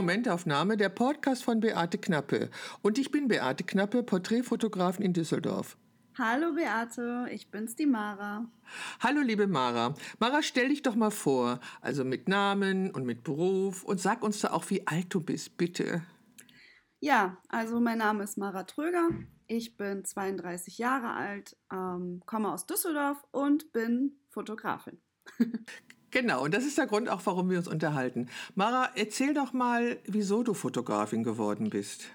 Momentaufnahme, der Podcast von Beate Knappe. Und ich bin Beate Knappe, Porträtfotografin in Düsseldorf. Hallo Beate, ich bin's die Mara. Hallo liebe Mara. Mara, stell dich doch mal vor, also mit Namen und mit Beruf und sag uns da auch, wie alt du bist, bitte. Ja, also mein Name ist Mara Tröger. Ich bin 32 Jahre alt, ähm, komme aus Düsseldorf und bin Fotografin. Genau, und das ist der Grund auch, warum wir uns unterhalten. Mara, erzähl doch mal, wieso du Fotografin geworden bist.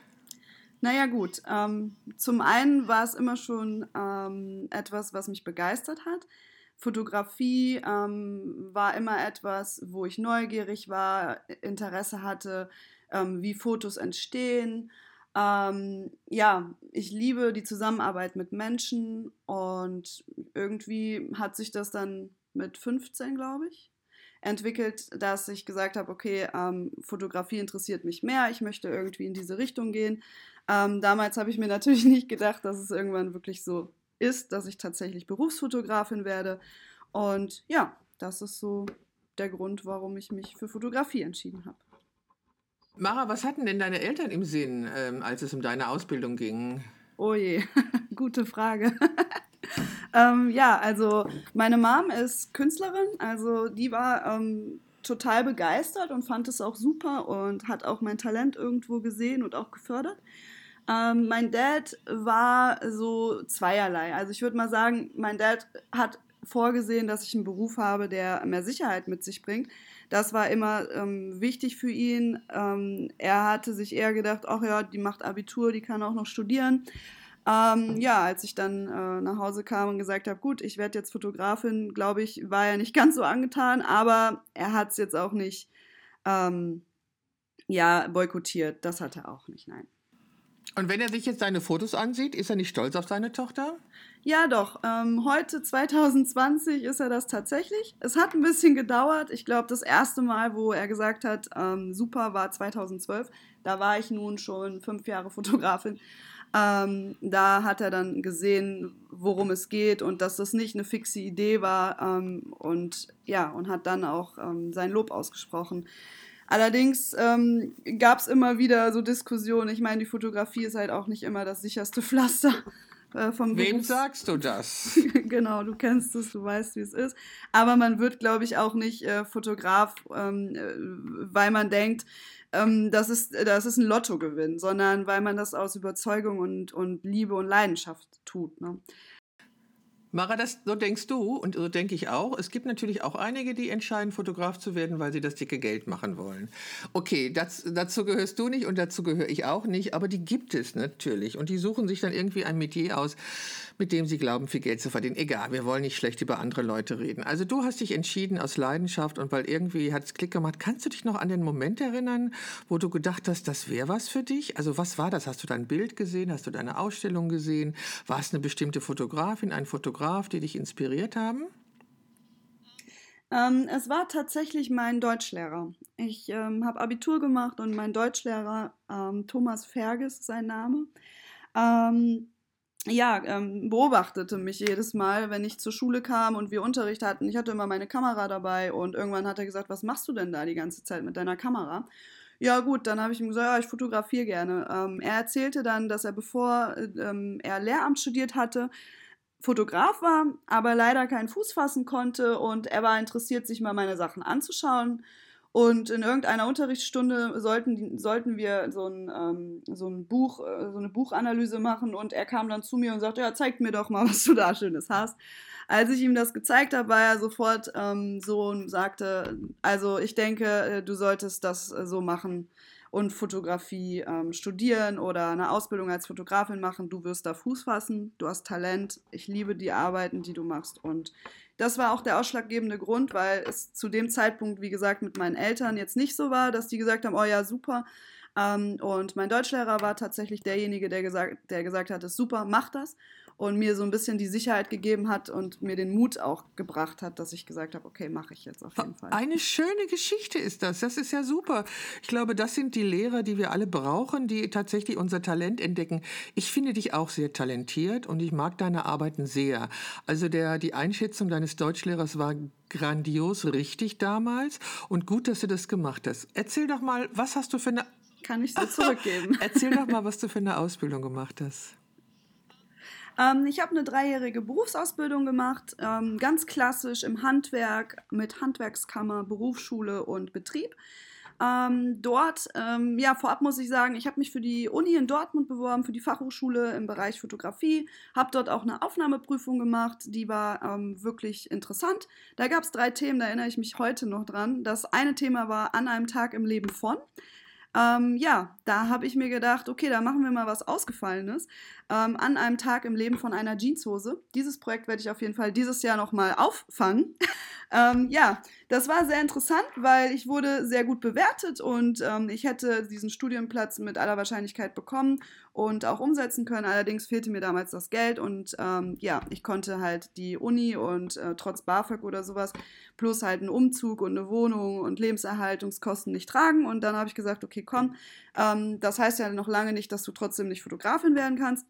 Naja gut, ähm, zum einen war es immer schon ähm, etwas, was mich begeistert hat. Fotografie ähm, war immer etwas, wo ich neugierig war, Interesse hatte, ähm, wie Fotos entstehen. Ähm, ja, ich liebe die Zusammenarbeit mit Menschen und irgendwie hat sich das dann mit 15, glaube ich, entwickelt, dass ich gesagt habe, okay, ähm, Fotografie interessiert mich mehr, ich möchte irgendwie in diese Richtung gehen. Ähm, damals habe ich mir natürlich nicht gedacht, dass es irgendwann wirklich so ist, dass ich tatsächlich Berufsfotografin werde. Und ja, das ist so der Grund, warum ich mich für Fotografie entschieden habe. Mara, was hatten denn deine Eltern im Sinn, ähm, als es um deine Ausbildung ging? Oh je, gute Frage. ähm, ja, also meine Mom ist Künstlerin, also die war ähm, total begeistert und fand es auch super und hat auch mein Talent irgendwo gesehen und auch gefördert. Ähm, mein Dad war so zweierlei. Also ich würde mal sagen, mein Dad hat vorgesehen, dass ich einen Beruf habe, der mehr Sicherheit mit sich bringt. Das war immer ähm, wichtig für ihn. Ähm, er hatte sich eher gedacht, ach ja, die macht Abitur, die kann auch noch studieren. Ähm, ja, als ich dann äh, nach Hause kam und gesagt habe, gut, ich werde jetzt Fotografin, glaube ich, war er nicht ganz so angetan, aber er hat es jetzt auch nicht ähm, ja, boykottiert. Das hat er auch nicht, nein. Und wenn er sich jetzt deine Fotos ansieht, ist er nicht stolz auf seine Tochter? Ja, doch. Ähm, heute, 2020, ist er das tatsächlich. Es hat ein bisschen gedauert. Ich glaube, das erste Mal, wo er gesagt hat, ähm, super, war 2012. Da war ich nun schon fünf Jahre Fotografin. Ähm, da hat er dann gesehen, worum es geht und dass das nicht eine fixe Idee war ähm, und ja, und hat dann auch ähm, sein Lob ausgesprochen. Allerdings ähm, gab es immer wieder so Diskussionen. Ich meine, die Fotografie ist halt auch nicht immer das sicherste Pflaster. Äh, vom Wem Berufs sagst du das? genau, du kennst es, du weißt, wie es ist. Aber man wird, glaube ich, auch nicht äh, Fotograf, ähm, äh, weil man denkt, ähm, das, ist, das ist ein Lottogewinn, sondern weil man das aus Überzeugung und, und Liebe und Leidenschaft tut. Ne? Mara, das, so denkst du und so denke ich auch. Es gibt natürlich auch einige, die entscheiden, Fotograf zu werden, weil sie das dicke Geld machen wollen. Okay, das, dazu gehörst du nicht und dazu gehöre ich auch nicht, aber die gibt es natürlich. Und die suchen sich dann irgendwie ein Metier aus, mit dem sie glauben, viel Geld zu verdienen. Egal, wir wollen nicht schlecht über andere Leute reden. Also du hast dich entschieden aus Leidenschaft und weil irgendwie hat es Klick gemacht. Kannst du dich noch an den Moment erinnern, wo du gedacht hast, das wäre was für dich? Also was war das? Hast du dein Bild gesehen? Hast du deine Ausstellung gesehen? War es eine bestimmte Fotografin, ein Fotograf? Fotograf, die dich inspiriert haben? Ähm, es war tatsächlich mein Deutschlehrer. Ich ähm, habe Abitur gemacht und mein Deutschlehrer, ähm, Thomas Ferges, sein Name, ähm, ja, ähm, beobachtete mich jedes Mal, wenn ich zur Schule kam und wir Unterricht hatten. Ich hatte immer meine Kamera dabei und irgendwann hat er gesagt, was machst du denn da die ganze Zeit mit deiner Kamera? Ja gut, dann habe ich ihm gesagt, ja, ich fotografiere gerne. Ähm, er erzählte dann, dass er, bevor er Lehramt studiert hatte, Fotograf war, aber leider keinen Fuß fassen konnte und er war interessiert, sich mal meine Sachen anzuschauen. Und in irgendeiner Unterrichtsstunde sollten, sollten wir so ein, ähm, so ein Buch, äh, so eine Buchanalyse machen und er kam dann zu mir und sagte, ja, zeig mir doch mal, was du da Schönes hast. Als ich ihm das gezeigt habe, war er sofort ähm, so und sagte, also ich denke, äh, du solltest das äh, so machen, und Fotografie ähm, studieren oder eine Ausbildung als Fotografin machen. Du wirst da Fuß fassen, du hast Talent, ich liebe die Arbeiten, die du machst. Und das war auch der ausschlaggebende Grund, weil es zu dem Zeitpunkt, wie gesagt, mit meinen Eltern jetzt nicht so war, dass die gesagt haben, oh ja, super. Ähm, und mein Deutschlehrer war tatsächlich derjenige, der gesagt, der gesagt hat, ist super, mach das. Und mir so ein bisschen die Sicherheit gegeben hat und mir den Mut auch gebracht hat, dass ich gesagt habe, okay, mache ich jetzt auf jeden Fall. Eine schöne Geschichte ist das. Das ist ja super. Ich glaube, das sind die Lehrer, die wir alle brauchen, die tatsächlich unser Talent entdecken. Ich finde dich auch sehr talentiert und ich mag deine Arbeiten sehr. Also der, die Einschätzung deines Deutschlehrers war grandios richtig damals und gut, dass du das gemacht hast. Erzähl doch mal, was hast du für eine... Kann ich so zurückgeben. Erzähl doch mal, was du für eine Ausbildung gemacht hast. Ähm, ich habe eine dreijährige Berufsausbildung gemacht, ähm, ganz klassisch im Handwerk mit Handwerkskammer, Berufsschule und Betrieb. Ähm, dort, ähm, ja, vorab muss ich sagen, ich habe mich für die Uni in Dortmund beworben, für die Fachhochschule im Bereich Fotografie, habe dort auch eine Aufnahmeprüfung gemacht, die war ähm, wirklich interessant. Da gab es drei Themen, da erinnere ich mich heute noch dran. Das eine Thema war an einem Tag im Leben von. Ähm, ja, da habe ich mir gedacht, okay, da machen wir mal was Ausgefallenes. Ähm, an einem Tag im Leben von einer Jeanshose. Dieses Projekt werde ich auf jeden Fall dieses Jahr nochmal auffangen. ähm, ja, das war sehr interessant, weil ich wurde sehr gut bewertet und ähm, ich hätte diesen Studienplatz mit aller Wahrscheinlichkeit bekommen und auch umsetzen können. Allerdings fehlte mir damals das Geld und ähm, ja, ich konnte halt die Uni und äh, trotz BAföG oder sowas plus halt einen Umzug und eine Wohnung und Lebenserhaltungskosten nicht tragen. Und dann habe ich gesagt, okay, komm, ähm, das heißt ja noch lange nicht, dass du trotzdem nicht Fotografin werden kannst.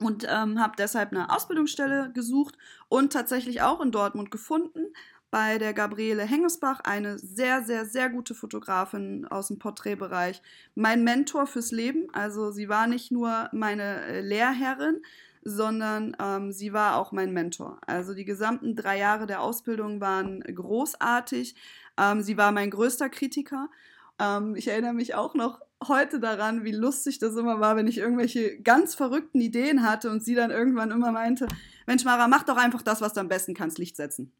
Und ähm, habe deshalb eine Ausbildungsstelle gesucht und tatsächlich auch in Dortmund gefunden bei der Gabriele Hengesbach, eine sehr, sehr, sehr gute Fotografin aus dem Porträtbereich. Mein Mentor fürs Leben. Also sie war nicht nur meine äh, Lehrherrin, sondern ähm, sie war auch mein Mentor. Also die gesamten drei Jahre der Ausbildung waren großartig. Ähm, sie war mein größter Kritiker. Ähm, ich erinnere mich auch noch heute daran, wie lustig das immer war, wenn ich irgendwelche ganz verrückten Ideen hatte und sie dann irgendwann immer meinte, Mensch Mara, mach doch einfach das, was du am besten kannst, Licht setzen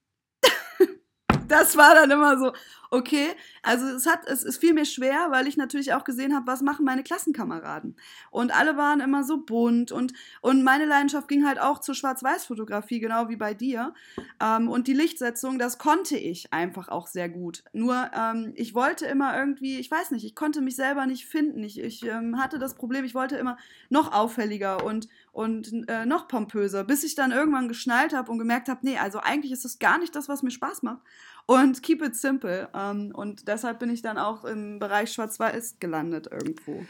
das war dann immer so, okay. Also es hat, es, es fiel mir schwer, weil ich natürlich auch gesehen habe, was machen meine Klassenkameraden. Und alle waren immer so bunt und, und meine Leidenschaft ging halt auch zur Schwarz-Weiß-Fotografie, genau wie bei dir. Ähm, und die Lichtsetzung, das konnte ich einfach auch sehr gut. Nur ähm, ich wollte immer irgendwie, ich weiß nicht, ich konnte mich selber nicht finden. Ich, ich ähm, hatte das Problem, ich wollte immer noch auffälliger und, und äh, noch pompöser, bis ich dann irgendwann geschnallt habe und gemerkt habe, nee, also eigentlich ist das gar nicht das, was mir Spaß macht und keep it simple. Ähm, und deshalb bin ich dann auch im Bereich Schwarz-Weiß gelandet irgendwo.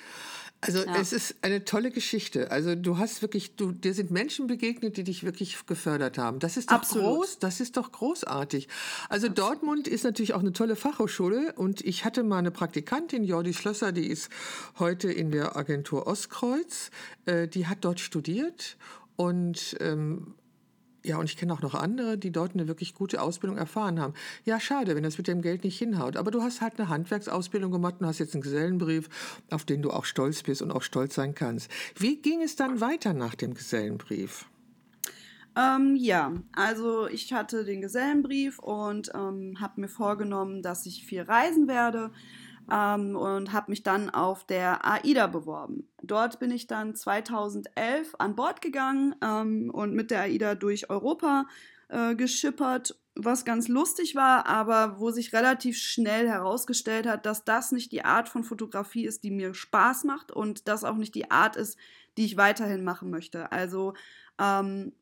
Also ja. es ist eine tolle Geschichte. Also du hast wirklich, du, dir sind Menschen begegnet, die dich wirklich gefördert haben. Das ist doch Absolut. groß, das ist doch großartig. Also Absolut. Dortmund ist natürlich auch eine tolle Fachhochschule und ich hatte mal eine Praktikantin, Jordi Schlösser, die ist heute in der Agentur Ostkreuz. Äh, die hat dort studiert und ähm, ja, und ich kenne auch noch andere, die dort eine wirklich gute Ausbildung erfahren haben. Ja, schade, wenn das mit dem Geld nicht hinhaut. Aber du hast halt eine Handwerksausbildung gemacht und hast jetzt einen Gesellenbrief, auf den du auch stolz bist und auch stolz sein kannst. Wie ging es dann weiter nach dem Gesellenbrief? Ähm, ja, also ich hatte den Gesellenbrief und ähm, habe mir vorgenommen, dass ich viel reisen werde ähm, und habe mich dann auf der AIDA beworben. Dort bin ich dann 2011 an Bord gegangen ähm, und mit der AIDA durch Europa äh, geschippert, was ganz lustig war, aber wo sich relativ schnell herausgestellt hat, dass das nicht die Art von Fotografie ist, die mir Spaß macht und das auch nicht die Art ist, die ich weiterhin machen möchte. Also ähm, äh,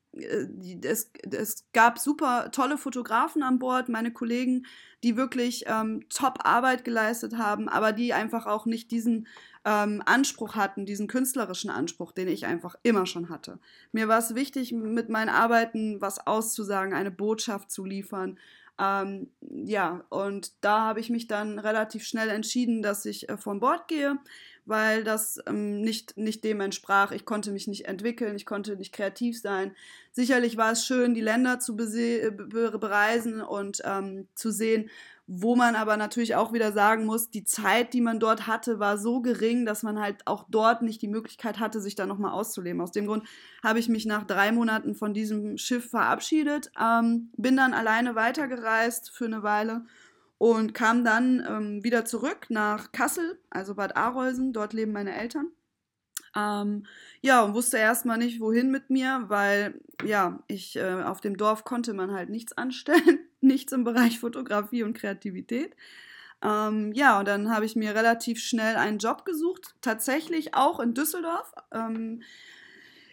es, es, gab super tolle Fotografen an Bord, meine Kollegen, die wirklich ähm, top Arbeit geleistet haben, aber die einfach auch nicht diesen ähm, Anspruch hatten, diesen künstlerischen Anspruch, den ich einfach immer schon hatte. Mir war es wichtig, mit meinen Arbeiten was auszusagen, eine Botschaft zu liefern. Ähm, ja, und da habe ich mich dann relativ schnell entschieden, dass ich äh, von Bord gehe weil das ähm, nicht, nicht dem entsprach. Ich konnte mich nicht entwickeln, ich konnte nicht kreativ sein. Sicherlich war es schön, die Länder zu äh, bereisen und ähm, zu sehen, wo man aber natürlich auch wieder sagen muss, die Zeit, die man dort hatte, war so gering, dass man halt auch dort nicht die Möglichkeit hatte, sich da nochmal auszuleben. Aus dem Grund habe ich mich nach drei Monaten von diesem Schiff verabschiedet, ähm, bin dann alleine weitergereist für eine Weile und kam dann ähm, wieder zurück nach Kassel, also Bad Arolsen, dort leben meine Eltern. Ähm, ja, und wusste erstmal nicht, wohin mit mir, weil ja, ich äh, auf dem Dorf konnte man halt nichts anstellen, nichts im Bereich Fotografie und Kreativität. Ähm, ja, und dann habe ich mir relativ schnell einen Job gesucht, tatsächlich auch in Düsseldorf. Ähm,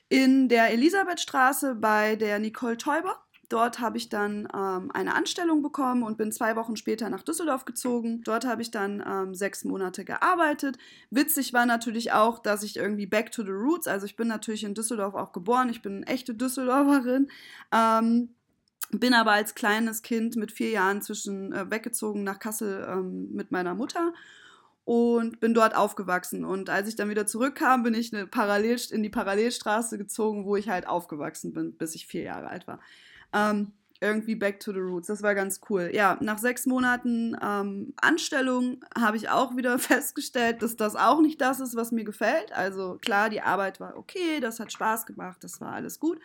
in der Elisabethstraße bei der Nicole Teuber. Dort habe ich dann ähm, eine Anstellung bekommen und bin zwei Wochen später nach Düsseldorf gezogen. Dort habe ich dann ähm, sechs Monate gearbeitet. Witzig war natürlich auch, dass ich irgendwie back to the roots, also ich bin natürlich in Düsseldorf auch geboren, ich bin eine echte Düsseldorferin. Ähm, bin aber als kleines Kind mit vier Jahren zwischen äh, weggezogen nach Kassel ähm, mit meiner Mutter und bin dort aufgewachsen. Und als ich dann wieder zurückkam, bin ich eine Parallel in die Parallelstraße gezogen, wo ich halt aufgewachsen bin, bis ich vier Jahre alt war. Ähm, irgendwie back to the roots. Das war ganz cool. Ja, nach sechs Monaten ähm, Anstellung habe ich auch wieder festgestellt, dass das auch nicht das ist, was mir gefällt. Also klar, die Arbeit war okay, das hat Spaß gemacht, das war alles gut.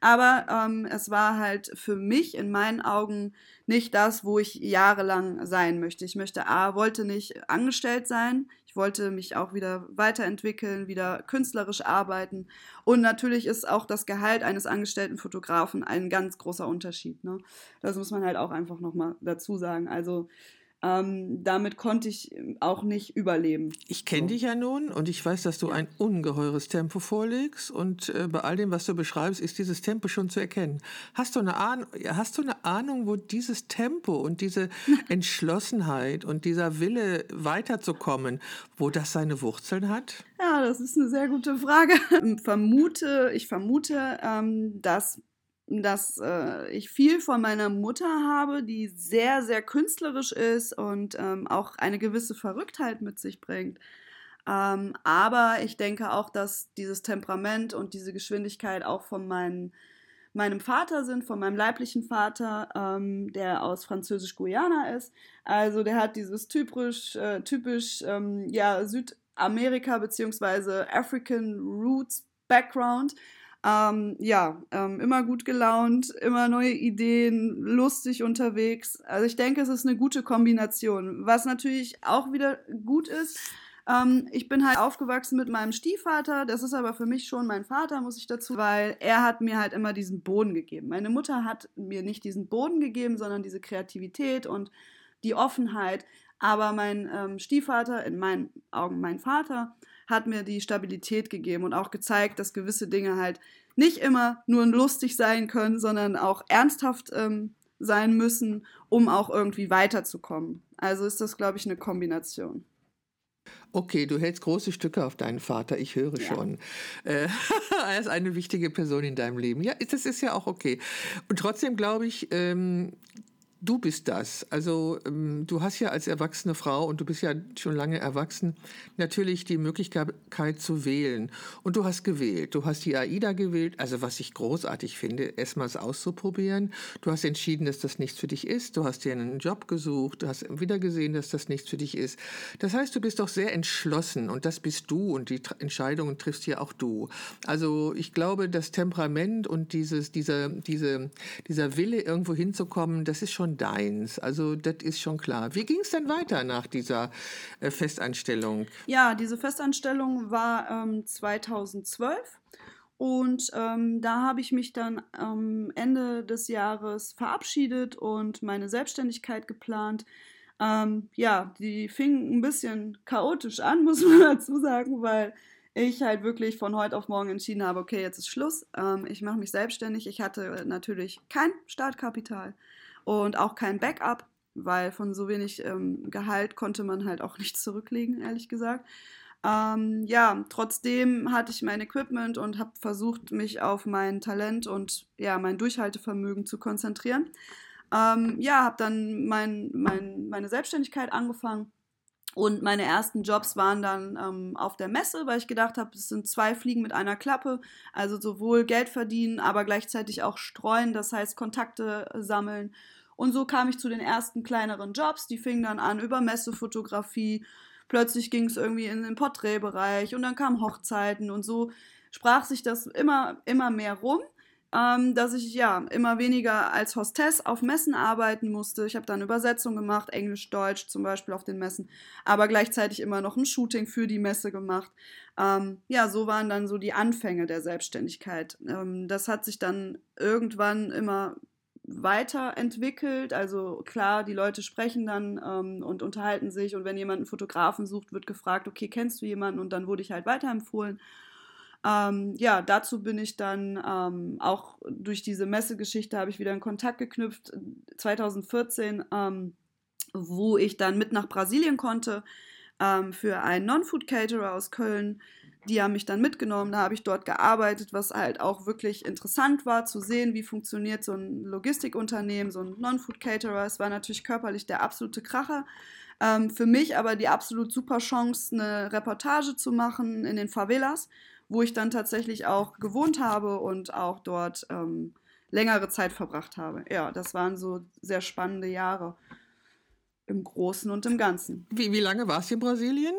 Aber ähm, es war halt für mich in meinen Augen nicht das, wo ich jahrelang sein möchte. Ich möchte A, wollte nicht angestellt sein. Ich wollte mich auch wieder weiterentwickeln, wieder künstlerisch arbeiten. Und natürlich ist auch das Gehalt eines angestellten Fotografen ein ganz großer Unterschied. Ne? Das muss man halt auch einfach nochmal dazu sagen. Also ähm, damit konnte ich auch nicht überleben. Ich kenne so. dich ja nun und ich weiß, dass du ein ungeheures Tempo vorlegst und äh, bei all dem, was du beschreibst, ist dieses Tempo schon zu erkennen. Hast du eine, Ahn hast du eine Ahnung, wo dieses Tempo und diese Entschlossenheit und dieser Wille weiterzukommen, wo das seine Wurzeln hat? Ja, das ist eine sehr gute Frage. Ich vermute, ich vermute, ähm, dass dass äh, ich viel von meiner Mutter habe, die sehr, sehr künstlerisch ist und ähm, auch eine gewisse Verrücktheit mit sich bringt. Ähm, aber ich denke auch, dass dieses Temperament und diese Geschwindigkeit auch von mein, meinem Vater sind, von meinem leiblichen Vater, ähm, der aus Französisch-Guyana ist. Also der hat dieses typisch, äh, typisch ähm, ja, Südamerika bzw. African Roots Background. Ähm, ja, ähm, immer gut gelaunt, immer neue Ideen, lustig unterwegs. Also ich denke, es ist eine gute Kombination. Was natürlich auch wieder gut ist, ähm, ich bin halt aufgewachsen mit meinem Stiefvater. Das ist aber für mich schon mein Vater, muss ich dazu, weil er hat mir halt immer diesen Boden gegeben. Meine Mutter hat mir nicht diesen Boden gegeben, sondern diese Kreativität und die Offenheit. Aber mein ähm, Stiefvater, in meinen Augen mein Vater, hat mir die Stabilität gegeben und auch gezeigt, dass gewisse Dinge halt nicht immer nur lustig sein können, sondern auch ernsthaft ähm, sein müssen, um auch irgendwie weiterzukommen. Also ist das, glaube ich, eine Kombination. Okay, du hältst große Stücke auf deinen Vater, ich höre ja. schon. Äh, er ist eine wichtige Person in deinem Leben. Ja, das ist ja auch okay. Und trotzdem glaube ich, ähm, du bist das. Also ähm, du hast ja als erwachsene Frau und du bist ja schon lange erwachsen, natürlich die Möglichkeit zu wählen. Und du hast gewählt. Du hast die AIDA gewählt, also was ich großartig finde, erstmals auszuprobieren. Du hast entschieden, dass das nichts für dich ist. Du hast dir einen Job gesucht. Du hast wieder gesehen, dass das nichts für dich ist. Das heißt, du bist doch sehr entschlossen und das bist du und die Entscheidungen triffst ja auch du. Also ich glaube, das Temperament und dieses, dieser, diese, dieser Wille, irgendwo hinzukommen, das ist schon schon deins. Also das ist schon klar. Wie ging es denn weiter nach dieser äh, Festanstellung? Ja, diese Festanstellung war ähm, 2012. Und ähm, da habe ich mich dann am Ende des Jahres verabschiedet und meine Selbstständigkeit geplant. Ähm, ja, die fing ein bisschen chaotisch an, muss man dazu sagen, weil ich halt wirklich von heute auf morgen entschieden habe, okay, jetzt ist Schluss. Ähm, ich mache mich selbstständig. Ich hatte natürlich kein Startkapital und auch kein Backup, weil von so wenig ähm, Gehalt konnte man halt auch nichts zurücklegen, ehrlich gesagt. Ähm, ja, trotzdem hatte ich mein Equipment und habe versucht, mich auf mein Talent und ja, mein Durchhaltevermögen zu konzentrieren. Ähm, ja, habe dann mein, mein, meine Selbstständigkeit angefangen und meine ersten Jobs waren dann ähm, auf der Messe, weil ich gedacht habe, es sind zwei Fliegen mit einer Klappe. Also sowohl Geld verdienen, aber gleichzeitig auch streuen, das heißt Kontakte sammeln. Und so kam ich zu den ersten kleineren Jobs. Die fingen dann an über Messefotografie. Plötzlich ging es irgendwie in den Porträtbereich und dann kamen Hochzeiten und so sprach sich das immer, immer mehr rum ähm, dass ich ja immer weniger als Hostess auf Messen arbeiten musste. Ich habe dann Übersetzung gemacht, Englisch, Deutsch zum Beispiel auf den Messen, aber gleichzeitig immer noch ein Shooting für die Messe gemacht. Ähm, ja, so waren dann so die Anfänge der Selbstständigkeit. Ähm, das hat sich dann irgendwann immer weiterentwickelt. Also klar, die Leute sprechen dann ähm, und unterhalten sich und wenn jemand einen Fotografen sucht, wird gefragt, okay, kennst du jemanden? Und dann wurde ich halt weiterempfohlen. Ähm, ja, dazu bin ich dann ähm, auch durch diese Messegeschichte habe ich wieder in Kontakt geknüpft 2014, ähm, wo ich dann mit nach Brasilien konnte ähm, für einen Non-Food-Caterer aus Köln. Die haben mich dann mitgenommen, da habe ich dort gearbeitet, was halt auch wirklich interessant war zu sehen, wie funktioniert so ein Logistikunternehmen, so ein Non-Food-Caterer. Es war natürlich körperlich der absolute Kracher. Ähm, für mich aber die absolut super Chance, eine Reportage zu machen in den Favelas wo ich dann tatsächlich auch gewohnt habe und auch dort ähm, längere Zeit verbracht habe. Ja, das waren so sehr spannende Jahre im Großen und im Ganzen. Wie, wie lange warst du in Brasilien?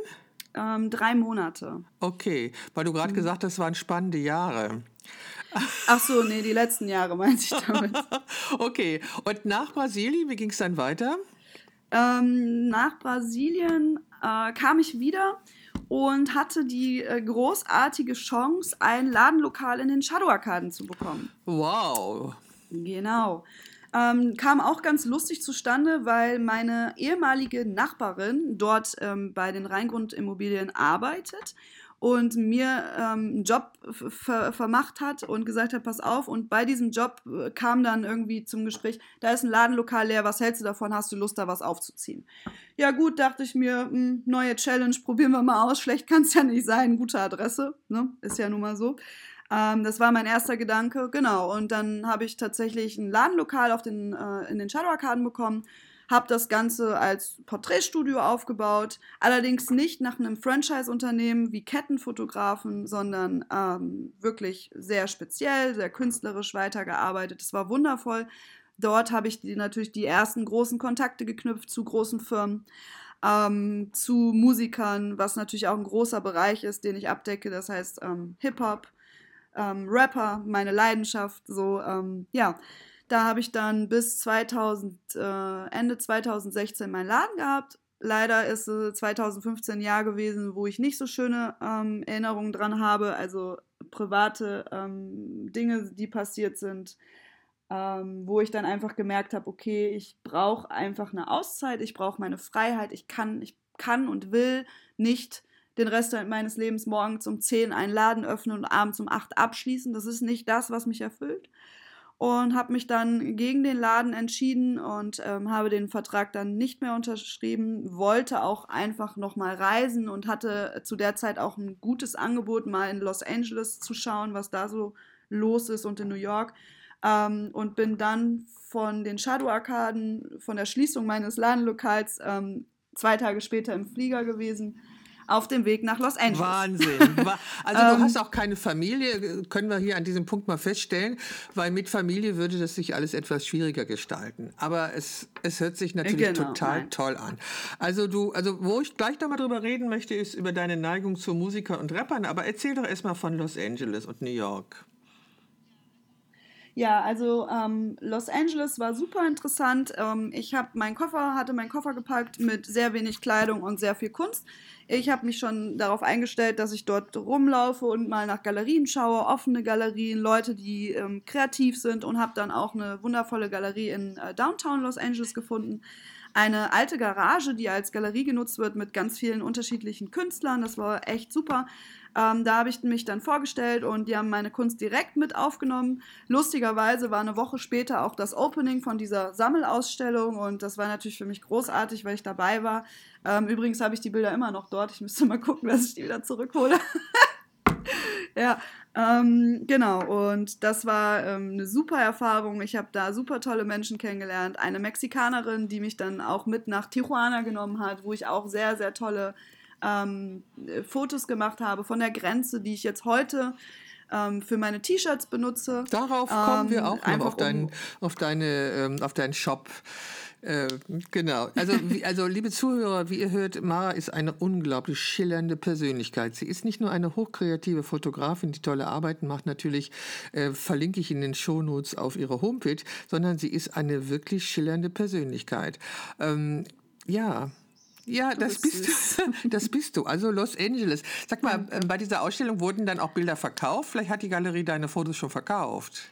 Ähm, drei Monate. Okay, weil du gerade mhm. gesagt hast, das waren spannende Jahre. Ach so, nee, die letzten Jahre meinte ich damit. okay, und nach Brasilien, wie ging es dann weiter? Ähm, nach Brasilien äh, kam ich wieder und hatte die äh, großartige Chance, ein Ladenlokal in den Shadow-Arkaden zu bekommen. Wow. Genau. Ähm, kam auch ganz lustig zustande, weil meine ehemalige Nachbarin dort ähm, bei den Rheingrundimmobilien arbeitet und mir ähm, einen Job ver vermacht hat und gesagt hat, pass auf. Und bei diesem Job äh, kam dann irgendwie zum Gespräch, da ist ein Ladenlokal leer, was hältst du davon? Hast du Lust, da was aufzuziehen? Ja gut, dachte ich mir, mh, hm, neue Challenge, probieren wir mal aus. Schlecht kann es ja nicht sein, gute Adresse, ne? ist ja nun mal so. Ähm, das war mein erster Gedanke, genau. Und dann habe ich tatsächlich ein Ladenlokal auf den, äh, in den Shadow-Arkaden bekommen habe das Ganze als Porträtstudio aufgebaut, allerdings nicht nach einem Franchise-Unternehmen wie Kettenfotografen, sondern ähm, wirklich sehr speziell, sehr künstlerisch weitergearbeitet. Es war wundervoll. Dort habe ich die, natürlich die ersten großen Kontakte geknüpft zu großen Firmen. Ähm, zu Musikern, was natürlich auch ein großer Bereich ist, den ich abdecke. Das heißt ähm, Hip-Hop, ähm, Rapper, meine Leidenschaft. So, ähm, ja, da habe ich dann bis 2000, äh, Ende 2016 meinen Laden gehabt. Leider ist es 2015 ein Jahr gewesen, wo ich nicht so schöne ähm, Erinnerungen dran habe. Also private ähm, Dinge, die passiert sind, ähm, wo ich dann einfach gemerkt habe, okay, ich brauche einfach eine Auszeit, ich brauche meine Freiheit, ich kann, ich kann und will nicht den Rest meines Lebens morgens um 10 einen Laden öffnen und abends um 8 abschließen. Das ist nicht das, was mich erfüllt und habe mich dann gegen den Laden entschieden und ähm, habe den Vertrag dann nicht mehr unterschrieben, wollte auch einfach nochmal reisen und hatte zu der Zeit auch ein gutes Angebot, mal in Los Angeles zu schauen, was da so los ist und in New York. Ähm, und bin dann von den Shadow-Arkaden, von der Schließung meines Ladenlokals ähm, zwei Tage später im Flieger gewesen auf dem Weg nach Los Angeles. Wahnsinn. Also du ähm, hast auch keine Familie, können wir hier an diesem Punkt mal feststellen, weil mit Familie würde das sich alles etwas schwieriger gestalten. Aber es, es hört sich natürlich genau, total nein. toll an. Also du, also wo ich gleich nochmal drüber reden möchte, ist über deine Neigung zu Musikern und Rappern. Aber erzähl doch erstmal von Los Angeles und New York. Ja, also ähm, Los Angeles war super interessant. Ähm, ich habe meinen Koffer, hatte meinen Koffer gepackt mit sehr wenig Kleidung und sehr viel Kunst. Ich habe mich schon darauf eingestellt, dass ich dort rumlaufe und mal nach Galerien schaue, offene Galerien, Leute, die ähm, kreativ sind und habe dann auch eine wundervolle Galerie in äh, Downtown Los Angeles gefunden. Eine alte Garage, die als Galerie genutzt wird mit ganz vielen unterschiedlichen Künstlern. Das war echt super. Ähm, da habe ich mich dann vorgestellt und die haben meine Kunst direkt mit aufgenommen. Lustigerweise war eine Woche später auch das Opening von dieser Sammelausstellung und das war natürlich für mich großartig, weil ich dabei war. Ähm, übrigens habe ich die Bilder immer noch dort. Ich müsste mal gucken, dass ich die wieder zurückhole. ja, ähm, genau. Und das war ähm, eine super Erfahrung. Ich habe da super tolle Menschen kennengelernt. Eine Mexikanerin, die mich dann auch mit nach Tijuana genommen hat, wo ich auch sehr, sehr tolle ähm, Fotos gemacht habe von der Grenze, die ich jetzt heute ähm, für meine T-Shirts benutze. Darauf kommen wir ähm, auch noch auf, dein, um auf, deine, ähm, auf deinen Shop. Äh, genau. Also, wie, also, liebe Zuhörer, wie ihr hört, Mara ist eine unglaublich schillernde Persönlichkeit. Sie ist nicht nur eine hochkreative Fotografin, die tolle Arbeiten macht, natürlich äh, verlinke ich in den Shownotes auf ihre Homepage, sondern sie ist eine wirklich schillernde Persönlichkeit. Ähm, ja, ja, das bist du. Das bist du. Also Los Angeles. Sag mal, äh, bei dieser Ausstellung wurden dann auch Bilder verkauft? Vielleicht hat die Galerie deine Fotos schon verkauft.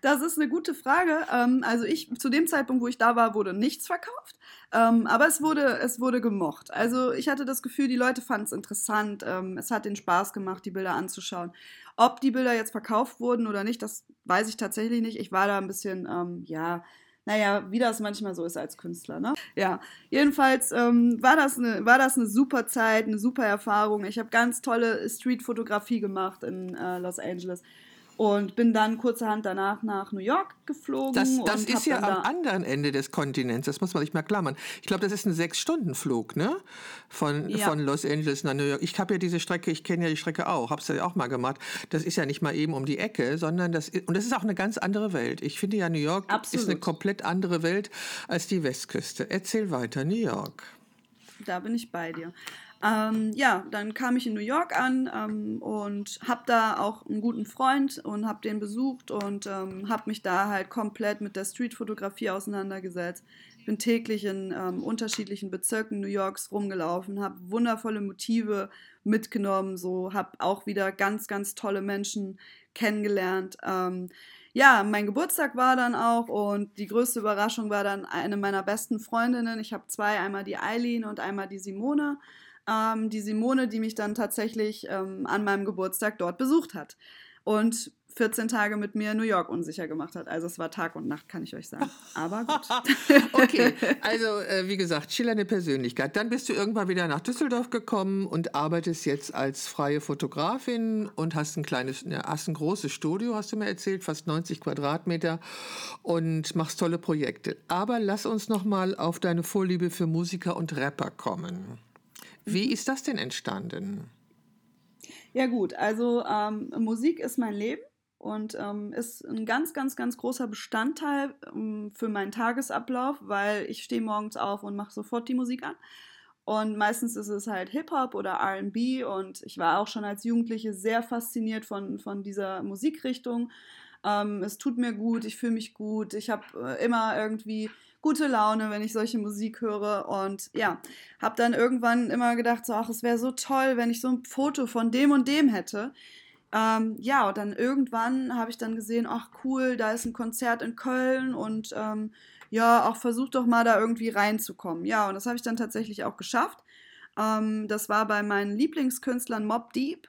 Das ist eine gute Frage. Ähm, also ich, zu dem Zeitpunkt, wo ich da war, wurde nichts verkauft. Ähm, aber es wurde, es wurde gemocht. Also ich hatte das Gefühl, die Leute fanden es interessant. Ähm, es hat den Spaß gemacht, die Bilder anzuschauen. Ob die Bilder jetzt verkauft wurden oder nicht, das weiß ich tatsächlich nicht. Ich war da ein bisschen, ähm, ja, naja, wie das manchmal so ist als Künstler. Ne? Ja, jedenfalls ähm, war, das eine, war das eine super Zeit, eine super Erfahrung. Ich habe ganz tolle Street-Fotografie gemacht in äh, Los Angeles und bin dann kurzerhand danach nach New York geflogen. Das, das ist ja am anderen Ende des Kontinents, das muss man sich mal klammern. Ich glaube, das ist ein Sechs-Stunden-Flug, ne? Von, ja. von Los Angeles nach New York. Ich habe ja diese Strecke, ich kenne ja die Strecke auch, habe es ja auch mal gemacht. Das ist ja nicht mal eben um die Ecke, sondern das ist, und das ist auch eine ganz andere Welt. Ich finde ja, New York Absolut. ist eine komplett andere Welt als die Westküste. Erzähl weiter, New York. Da bin ich bei dir. Ähm, ja, dann kam ich in New York an ähm, und habe da auch einen guten Freund und habe den besucht und ähm, habe mich da halt komplett mit der Streetfotografie auseinandergesetzt. Bin täglich in ähm, unterschiedlichen Bezirken New Yorks rumgelaufen, habe wundervolle Motive mitgenommen, so habe auch wieder ganz, ganz tolle Menschen kennengelernt. Ähm, ja, mein Geburtstag war dann auch und die größte Überraschung war dann eine meiner besten Freundinnen. Ich habe zwei, einmal die Eileen und einmal die Simone ähm, die Simone, die mich dann tatsächlich ähm, an meinem Geburtstag dort besucht hat. Und 14 Tage mit mir New York unsicher gemacht hat. Also es war Tag und Nacht, kann ich euch sagen. Aber gut. okay, also äh, wie gesagt, schillernde Persönlichkeit. Dann bist du irgendwann wieder nach Düsseldorf gekommen und arbeitest jetzt als freie Fotografin und hast ein kleines, ja, hast ein großes Studio, hast du mir erzählt, fast 90 Quadratmeter und machst tolle Projekte. Aber lass uns noch mal auf deine Vorliebe für Musiker und Rapper kommen. Wie ist das denn entstanden? Ja gut, also ähm, Musik ist mein Leben und ähm, ist ein ganz, ganz, ganz großer Bestandteil ähm, für meinen Tagesablauf, weil ich stehe morgens auf und mache sofort die Musik an. Und meistens ist es halt Hip-Hop oder RB und ich war auch schon als Jugendliche sehr fasziniert von, von dieser Musikrichtung. Ähm, es tut mir gut, ich fühle mich gut, ich habe äh, immer irgendwie gute Laune, wenn ich solche Musik höre. Und ja, habe dann irgendwann immer gedacht, so, ach, es wäre so toll, wenn ich so ein Foto von dem und dem hätte. Ähm, ja, und dann irgendwann habe ich dann gesehen, ach cool, da ist ein Konzert in Köln und ähm, ja, auch versuch doch mal da irgendwie reinzukommen. Ja, und das habe ich dann tatsächlich auch geschafft. Ähm, das war bei meinen Lieblingskünstlern Mob Deep.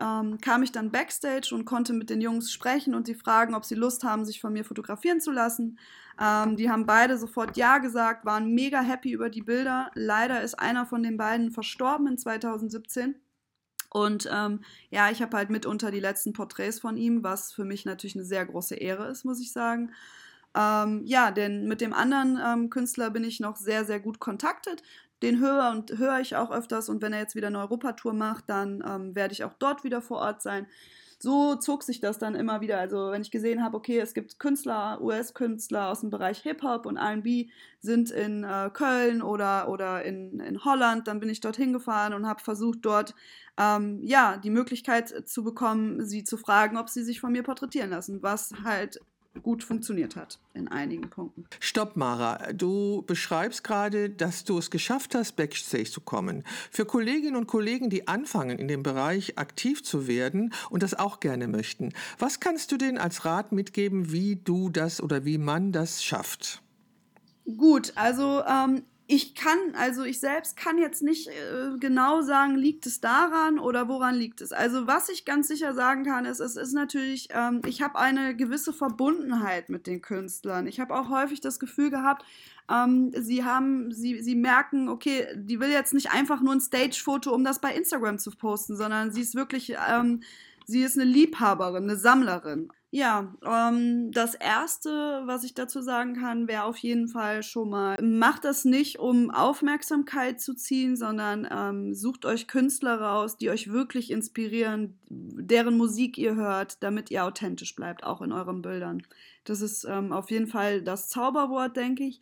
Ähm, kam ich dann backstage und konnte mit den Jungs sprechen und sie fragen, ob sie Lust haben, sich von mir fotografieren zu lassen. Ähm, die haben beide sofort Ja gesagt, waren mega happy über die Bilder. Leider ist einer von den beiden verstorben in 2017. Und ähm, ja, ich habe halt mitunter die letzten Porträts von ihm, was für mich natürlich eine sehr große Ehre ist, muss ich sagen. Ähm, ja, denn mit dem anderen ähm, Künstler bin ich noch sehr, sehr gut kontaktet. Den höre und höre ich auch öfters und wenn er jetzt wieder eine Europatour macht, dann ähm, werde ich auch dort wieder vor Ort sein so zog sich das dann immer wieder. Also wenn ich gesehen habe, okay, es gibt Künstler, US-Künstler aus dem Bereich Hip-Hop und RB sind in äh, Köln oder, oder in, in Holland, dann bin ich dorthin gefahren und habe versucht, dort ähm, ja, die Möglichkeit zu bekommen, sie zu fragen, ob sie sich von mir porträtieren lassen, was halt gut funktioniert hat in einigen Punkten. Stopp, Mara. Du beschreibst gerade, dass du es geschafft hast, Backstage zu kommen. Für Kolleginnen und Kollegen, die anfangen, in dem Bereich aktiv zu werden und das auch gerne möchten, was kannst du denen als Rat mitgeben, wie du das oder wie man das schafft? Gut, also ähm, ich kann, also ich selbst kann jetzt nicht äh, genau sagen, liegt es daran oder woran liegt es. Also was ich ganz sicher sagen kann, ist, es ist natürlich, ähm, ich habe eine gewisse Verbundenheit mit den Künstlern. Ich habe auch häufig das Gefühl gehabt, ähm, sie haben, sie, sie merken, okay, die will jetzt nicht einfach nur ein Stage-Foto, um das bei Instagram zu posten, sondern sie ist wirklich, ähm, sie ist eine Liebhaberin, eine Sammlerin. Ja, ähm, das Erste, was ich dazu sagen kann, wäre auf jeden Fall schon mal, macht das nicht, um Aufmerksamkeit zu ziehen, sondern ähm, sucht euch Künstler raus, die euch wirklich inspirieren, deren Musik ihr hört, damit ihr authentisch bleibt, auch in euren Bildern. Das ist ähm, auf jeden Fall das Zauberwort, denke ich.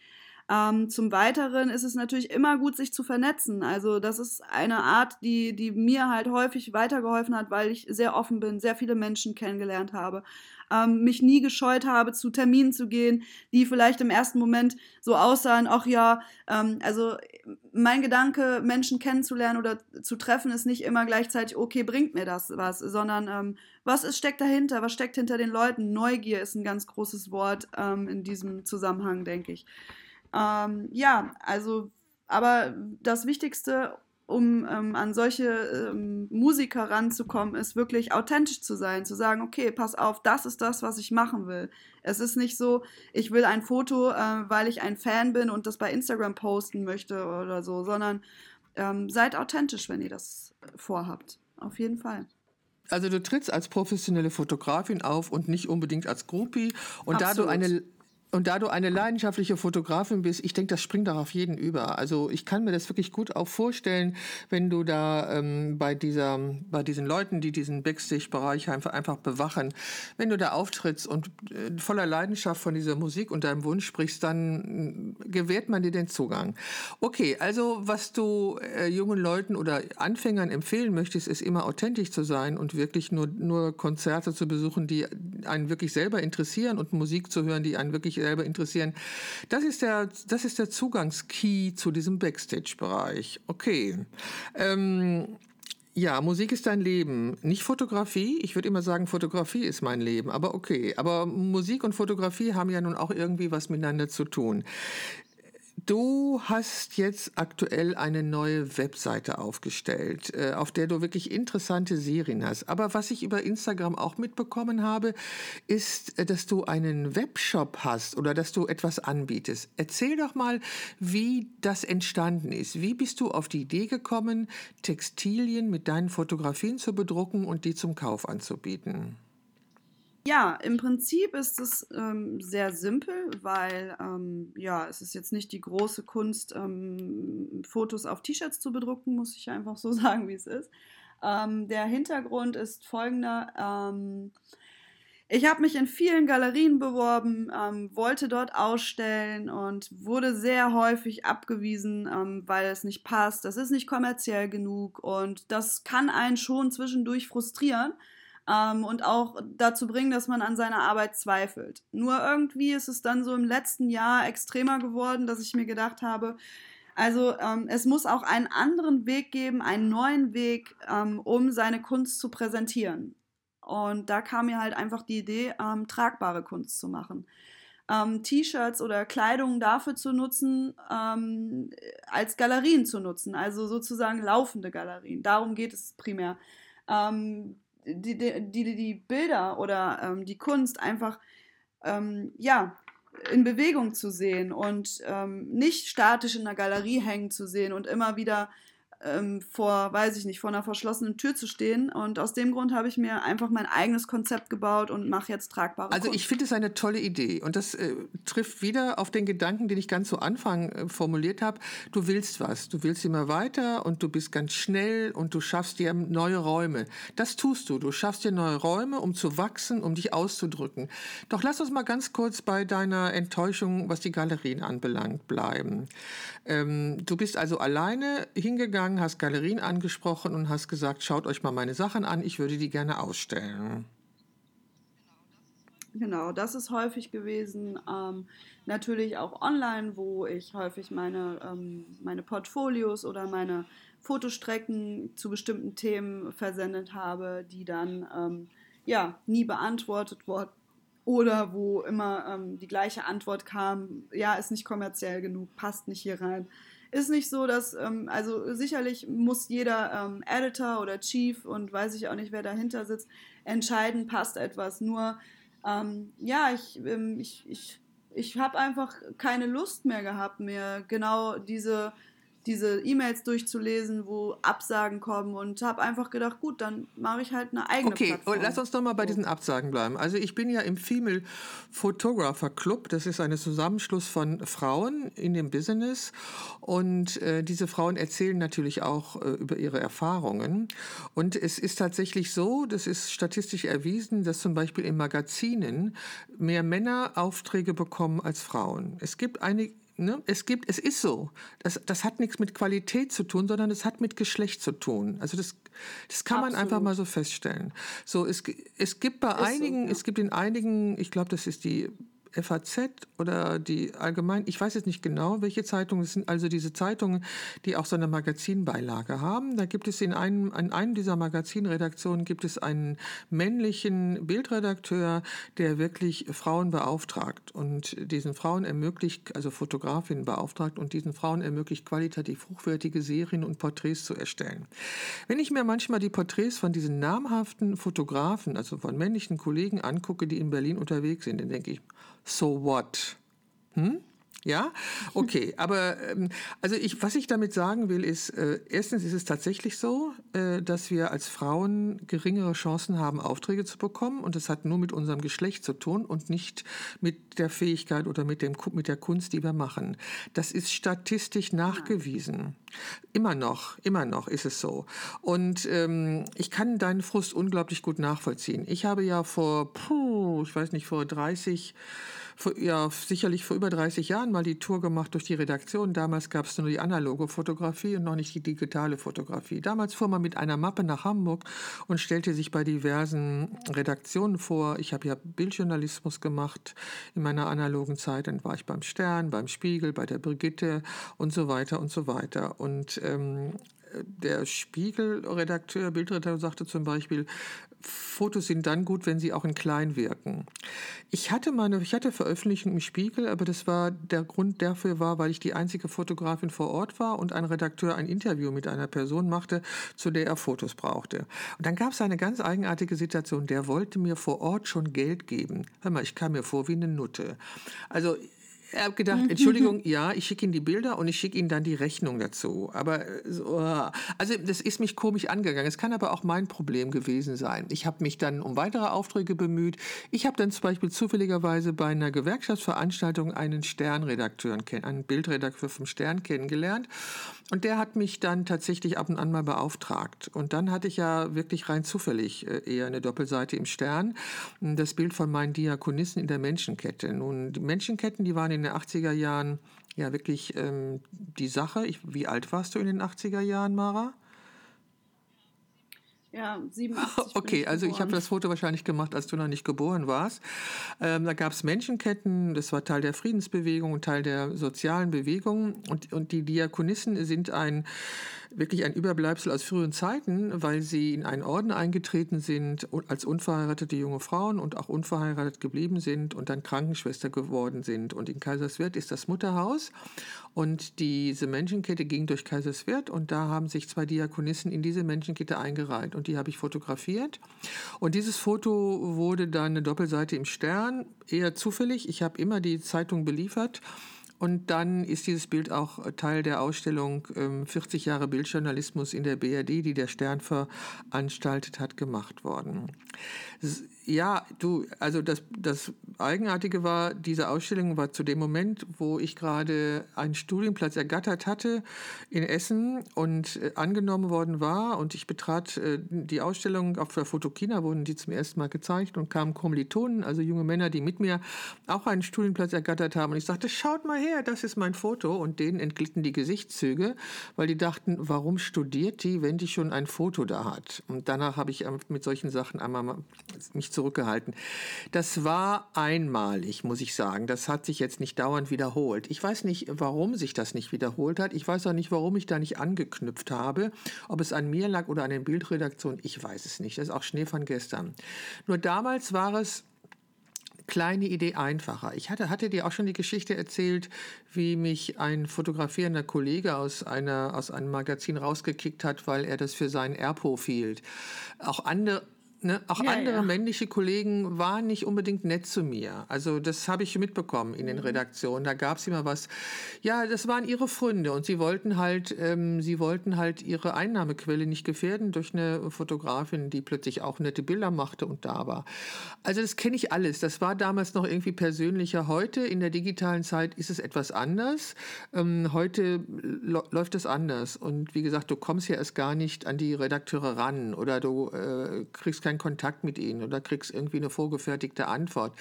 Ähm, zum Weiteren ist es natürlich immer gut, sich zu vernetzen. Also das ist eine Art, die, die mir halt häufig weitergeholfen hat, weil ich sehr offen bin, sehr viele Menschen kennengelernt habe ähm, mich nie gescheut habe, zu Terminen zu gehen, die vielleicht im ersten Moment so aussahen, ach ja, ähm, also mein Gedanke, Menschen kennenzulernen oder zu treffen, ist nicht immer gleichzeitig, okay, bringt mir das was, sondern ähm, was ist, steckt dahinter, was steckt hinter den Leuten? Neugier ist ein ganz großes Wort ähm, in diesem Zusammenhang, denke ich. Ähm, ja, also, aber das Wichtigste, um ähm, an solche ähm, Musiker ranzukommen, ist wirklich authentisch zu sein, zu sagen, okay, pass auf, das ist das, was ich machen will. Es ist nicht so, ich will ein Foto, äh, weil ich ein Fan bin und das bei Instagram posten möchte oder so, sondern ähm, seid authentisch, wenn ihr das vorhabt. Auf jeden Fall. Also du trittst als professionelle Fotografin auf und nicht unbedingt als Groupie. Und Absolut. da du eine und da du eine leidenschaftliche Fotografin bist, ich denke, das springt auch auf jeden über. Also ich kann mir das wirklich gut auch vorstellen, wenn du da ähm, bei dieser, bei diesen Leuten, die diesen Backstage-Bereich einfach, einfach bewachen, wenn du da auftrittst und äh, voller Leidenschaft von dieser Musik und deinem Wunsch sprichst, dann äh, gewährt man dir den Zugang. Okay, also was du äh, jungen Leuten oder Anfängern empfehlen möchtest, ist immer authentisch zu sein und wirklich nur, nur Konzerte zu besuchen, die einen wirklich selber interessieren und Musik zu hören, die einen wirklich selber interessieren. Das ist der, das ist der Zugangskey zu diesem Backstage-Bereich. Okay. Ähm, ja, Musik ist dein Leben, nicht Fotografie. Ich würde immer sagen, Fotografie ist mein Leben, aber okay. Aber Musik und Fotografie haben ja nun auch irgendwie was miteinander zu tun. Du hast jetzt aktuell eine neue Webseite aufgestellt, äh, auf der du wirklich interessante Serien hast. Aber was ich über Instagram auch mitbekommen habe, ist, äh, dass du einen Webshop hast oder dass du etwas anbietest. Erzähl doch mal, wie das entstanden ist. Wie bist du auf die Idee gekommen, Textilien mit deinen Fotografien zu bedrucken und die zum Kauf anzubieten? Ja, im Prinzip ist es ähm, sehr simpel, weil ähm, ja, es ist jetzt nicht die große Kunst, ähm, Fotos auf T-Shirts zu bedrucken, muss ich einfach so sagen, wie es ist. Ähm, der Hintergrund ist folgender. Ähm, ich habe mich in vielen Galerien beworben, ähm, wollte dort ausstellen und wurde sehr häufig abgewiesen, weil es nicht passt. Das ist nicht kommerziell genug und das kann einen schon zwischendurch frustrieren ähm, und auch dazu bringen, dass man an seiner Arbeit zweifelt. Nur irgendwie ist es dann so im letzten Jahr extremer geworden, dass ich mir gedacht habe, also ähm, es muss auch einen anderen Weg geben, einen neuen Weg, ähm, um seine Kunst zu präsentieren. Und da kam mir halt einfach die Idee, ähm, tragbare Kunst zu machen. Ähm, T-Shirts oder Kleidung dafür zu nutzen, ähm, als Galerien zu nutzen, also sozusagen laufende Galerien. Darum geht es primär. Ähm, die, die, die Bilder oder ähm, die Kunst einfach ähm, ja, in Bewegung zu sehen und ähm, nicht statisch in der Galerie hängen zu sehen und immer wieder ähm, vor, weiß ich nicht, vor einer verschlossenen Tür zu stehen. Und aus dem Grund habe ich mir einfach mein eigenes Konzept gebaut und mache jetzt tragbare Also ich finde es eine tolle Idee und das äh, trifft wieder auf den Gedanken, den ich ganz zu Anfang äh, formuliert habe. Du willst was, du willst immer weiter und du bist ganz schnell und du schaffst dir neue Räume. Das tust du. Du schaffst dir neue Räume, um zu wachsen, um dich auszudrücken. Doch lass uns mal ganz kurz bei deiner Enttäuschung, was die Galerien anbelangt, bleiben. Ähm, du bist also alleine hingegangen hingegangen, hast Galerien angesprochen und hast gesagt, schaut euch mal meine Sachen an, ich würde die gerne ausstellen. Genau, das ist häufig gewesen. Ähm, natürlich auch online, wo ich häufig meine, ähm, meine Portfolios oder meine Fotostrecken zu bestimmten Themen versendet habe, die dann ähm, ja nie beantwortet wurden. Oder wo immer ähm, die gleiche Antwort kam, ja, ist nicht kommerziell genug, passt nicht hier rein ist nicht so, dass, ähm, also sicherlich muss jeder ähm, Editor oder Chief und weiß ich auch nicht, wer dahinter sitzt, entscheiden, passt etwas. Nur, ähm, ja, ich, ähm, ich, ich, ich habe einfach keine Lust mehr gehabt, mir genau diese diese E-Mails durchzulesen, wo Absagen kommen und habe einfach gedacht, gut, dann mache ich halt eine eigene okay, Plattform. Okay, lass uns doch mal bei diesen Absagen bleiben. Also ich bin ja im Female Photographer Club, das ist ein Zusammenschluss von Frauen in dem Business und äh, diese Frauen erzählen natürlich auch äh, über ihre Erfahrungen und es ist tatsächlich so, das ist statistisch erwiesen, dass zum Beispiel in Magazinen mehr Männer Aufträge bekommen als Frauen. Es gibt einige Ne? Es gibt, es ist so. Das, das hat nichts mit Qualität zu tun, sondern es hat mit Geschlecht zu tun. Also das, das kann Absolut. man einfach mal so feststellen. So, es, es gibt bei ist einigen, so, ja. es gibt in einigen, ich glaube, das ist die FAZ oder die allgemein, ich weiß jetzt nicht genau, welche Zeitungen, es sind also diese Zeitungen, die auch so eine Magazinbeilage haben. Da gibt es in einem, in einem dieser Magazinredaktionen gibt es einen männlichen Bildredakteur, der wirklich Frauen beauftragt und diesen Frauen ermöglicht, also Fotografinnen beauftragt und diesen Frauen ermöglicht, qualitativ hochwertige Serien und Porträts zu erstellen. Wenn ich mir manchmal die Porträts von diesen namhaften Fotografen, also von männlichen Kollegen angucke, die in Berlin unterwegs sind, dann denke ich, so what? Hm? Ja, okay. Aber ähm, also ich, was ich damit sagen will, ist, äh, erstens ist es tatsächlich so, äh, dass wir als Frauen geringere Chancen haben, Aufträge zu bekommen. Und das hat nur mit unserem Geschlecht zu tun und nicht mit der Fähigkeit oder mit, dem, mit der Kunst, die wir machen. Das ist statistisch nachgewiesen. Immer noch, immer noch ist es so. Und ähm, ich kann deinen Frust unglaublich gut nachvollziehen. Ich habe ja vor, puh, ich weiß nicht, vor 30 vor, ja, sicherlich vor über 30 Jahren mal die Tour gemacht durch die Redaktion. Damals gab es nur die analoge Fotografie und noch nicht die digitale Fotografie. Damals fuhr man mit einer Mappe nach Hamburg und stellte sich bei diversen Redaktionen vor. Ich habe ja Bildjournalismus gemacht in meiner analogen Zeit. Dann war ich beim Stern, beim Spiegel, bei der Brigitte und so weiter und so weiter. Und ähm, der Spiegelredakteur, Bildredakteur sagte zum Beispiel, Fotos sind dann gut, wenn sie auch in klein wirken. Ich hatte meine, ich hatte Veröffentlichungen im Spiegel, aber das war der Grund dafür war, weil ich die einzige Fotografin vor Ort war und ein Redakteur ein Interview mit einer Person machte, zu der er Fotos brauchte. Und dann gab es eine ganz eigenartige Situation. Der wollte mir vor Ort schon Geld geben. Hör mal, ich kam mir vor wie eine Nutte. Also er hat gedacht, mhm. Entschuldigung, ja, ich schicke Ihnen die Bilder und ich schicke Ihnen dann die Rechnung dazu. Aber äh, so, also das ist mich komisch angegangen. Es kann aber auch mein Problem gewesen sein. Ich habe mich dann um weitere Aufträge bemüht. Ich habe dann zum Beispiel zufälligerweise bei einer Gewerkschaftsveranstaltung einen Sternredakteur, einen Bildredakteur vom Stern kennengelernt. Und der hat mich dann tatsächlich ab und an mal beauftragt. Und dann hatte ich ja wirklich rein zufällig äh, eher eine Doppelseite im Stern. Das Bild von meinen Diakonissen in der Menschenkette. Nun, die Menschenketten, die waren in den 80er Jahren ja wirklich ähm, die Sache. Ich, wie alt warst du in den 80er Jahren, Mara? Ja, 87. Okay, also ich habe das Foto wahrscheinlich gemacht, als du noch nicht geboren warst. Ähm, da gab es Menschenketten, das war Teil der Friedensbewegung und Teil der sozialen Bewegung. Und, und die Diakonissen sind ein wirklich ein Überbleibsel aus frühen Zeiten, weil sie in einen Orden eingetreten sind als unverheiratete junge Frauen und auch unverheiratet geblieben sind und dann Krankenschwester geworden sind. Und in Kaiserswerth ist das Mutterhaus und diese Menschenkette ging durch Kaiserswerth und da haben sich zwei Diakonissen in diese Menschenkette eingereiht und die habe ich fotografiert. Und dieses Foto wurde dann eine Doppelseite im Stern, eher zufällig. Ich habe immer die Zeitung beliefert und dann ist dieses Bild auch Teil der Ausstellung 40 ähm, Jahre Bildjournalismus in der BRD, die der Stern veranstaltet hat, gemacht worden. Ja, du, also das, das Eigenartige war, diese Ausstellung war zu dem Moment, wo ich gerade einen Studienplatz ergattert hatte in Essen und äh, angenommen worden war. Und ich betrat äh, die Ausstellung auf der Fotokina, wurden die zum ersten Mal gezeigt und kamen Kommilitonen, also junge Männer, die mit mir auch einen Studienplatz ergattert haben. Und ich sagte, schaut mal her, das ist mein Foto. Und denen entglitten die Gesichtszüge, weil die dachten, warum studiert die, wenn die schon ein Foto da hat? Und danach habe ich mit solchen Sachen einmal mich zurückgehalten. Das war einmalig, muss ich sagen. Das hat sich jetzt nicht dauernd wiederholt. Ich weiß nicht, warum sich das nicht wiederholt hat. Ich weiß auch nicht, warum ich da nicht angeknüpft habe. Ob es an mir lag oder an den Bildredaktionen, ich weiß es nicht. Das ist auch Schnee von gestern. Nur damals war es kleine Idee einfacher. Ich hatte, hatte dir auch schon die Geschichte erzählt, wie mich ein fotografierender Kollege aus, einer, aus einem Magazin rausgekickt hat, weil er das für seinen Airpo hielt. Auch andere, Ne, auch ja, andere ja. männliche Kollegen waren nicht unbedingt nett zu mir. Also das habe ich mitbekommen in den mhm. Redaktionen. Da gab es immer was. Ja, das waren ihre Freunde und sie wollten halt, ähm, sie wollten halt ihre Einnahmequelle nicht gefährden durch eine Fotografin, die plötzlich auch nette Bilder machte und da war. Also das kenne ich alles. Das war damals noch irgendwie persönlicher. Heute in der digitalen Zeit ist es etwas anders. Ähm, heute läuft es anders. Und wie gesagt, du kommst ja erst gar nicht an die Redakteure ran oder du äh, kriegst kein einen Kontakt mit ihnen oder kriegst irgendwie eine vorgefertigte Antwort.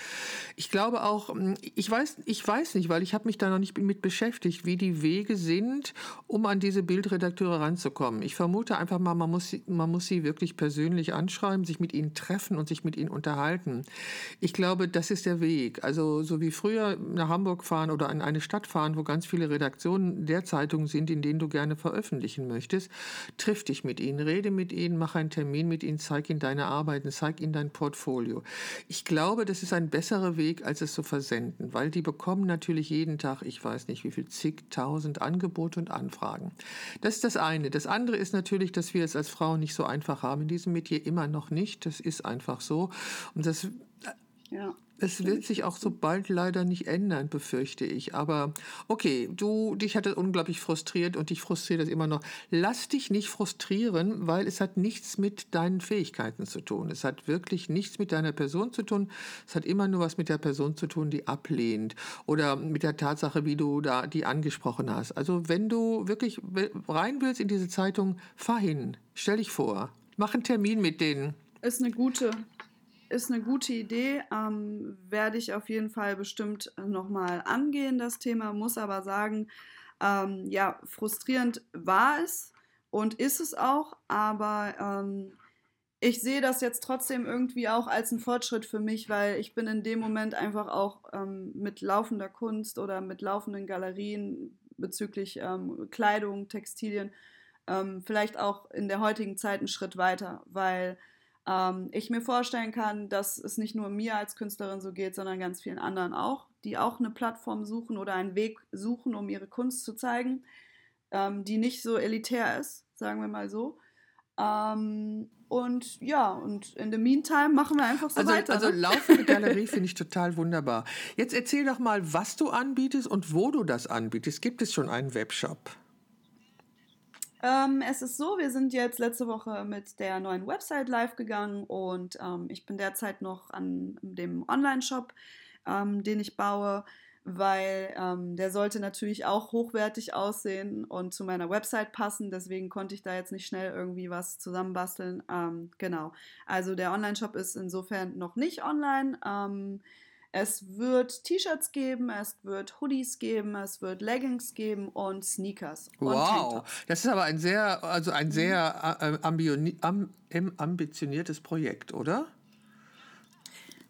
Ich glaube auch, hm, ich weiß, ich weiß nicht, weil ich habe mich da noch nicht mit beschäftigt, wie die Wege sind, um an diese Bildredakteure ranzukommen. Ich vermute einfach mal, man muss, man muss sie wirklich persönlich anschreiben, sich mit ihnen treffen und sich mit ihnen unterhalten. Ich glaube, das ist der Weg. Also so wie früher nach Hamburg fahren oder in eine Stadt fahren, wo ganz viele Redaktionen der Zeitungen sind, in denen du gerne veröffentlichen möchtest, triff dich mit ihnen, rede mit ihnen, mach einen Termin mit ihnen, zeig ihnen deine Arbeiten, zeig ihnen dein Portfolio. Ich glaube, das ist ein besserer Weg, als es zu versenden, weil die bekommen natürlich jeden Tag, ich weiß nicht wie viel, zigtausend Angebote und Anfragen. Das ist das eine. Das andere ist natürlich, dass wir es als Frauen nicht so einfach haben in diesem Metier immer noch nicht. Das ist einfach so. Und das ja. Es wird sich auch so bald leider nicht ändern, befürchte ich. Aber okay, du, dich hat das unglaublich frustriert und dich frustriert das immer noch. Lass dich nicht frustrieren, weil es hat nichts mit deinen Fähigkeiten zu tun. Es hat wirklich nichts mit deiner Person zu tun. Es hat immer nur was mit der Person zu tun, die ablehnt oder mit der Tatsache, wie du da die angesprochen hast. Also wenn du wirklich rein willst in diese Zeitung, fahr hin, stell dich vor, mach einen Termin mit denen. Ist eine gute, ist eine gute Idee, ähm, werde ich auf jeden Fall bestimmt nochmal angehen, das Thema, muss aber sagen, ähm, ja, frustrierend war es und ist es auch, aber ähm, ich sehe das jetzt trotzdem irgendwie auch als einen Fortschritt für mich, weil ich bin in dem Moment einfach auch ähm, mit laufender Kunst oder mit laufenden Galerien bezüglich ähm, Kleidung, Textilien ähm, vielleicht auch in der heutigen Zeit einen Schritt weiter, weil ähm, ich mir vorstellen kann, dass es nicht nur mir als Künstlerin so geht, sondern ganz vielen anderen auch, die auch eine Plattform suchen oder einen Weg suchen, um ihre Kunst zu zeigen, ähm, die nicht so elitär ist, sagen wir mal so. Ähm, und ja, und in the meantime machen wir einfach so also, weiter. Also ne? laufende Galerie finde ich total wunderbar. Jetzt erzähl doch mal, was du anbietest und wo du das anbietest. Gibt es schon einen Webshop? Ähm, es ist so, wir sind jetzt letzte Woche mit der neuen Website live gegangen und ähm, ich bin derzeit noch an dem Online-Shop, ähm, den ich baue, weil ähm, der sollte natürlich auch hochwertig aussehen und zu meiner Website passen. Deswegen konnte ich da jetzt nicht schnell irgendwie was zusammenbasteln. Ähm, genau. Also der Online-Shop ist insofern noch nicht online. Es wird T-Shirts geben, es wird Hoodies geben, es wird Leggings geben und Sneakers. Wow, und das ist aber ein sehr, also ein sehr mhm. ambitioniertes Projekt, oder?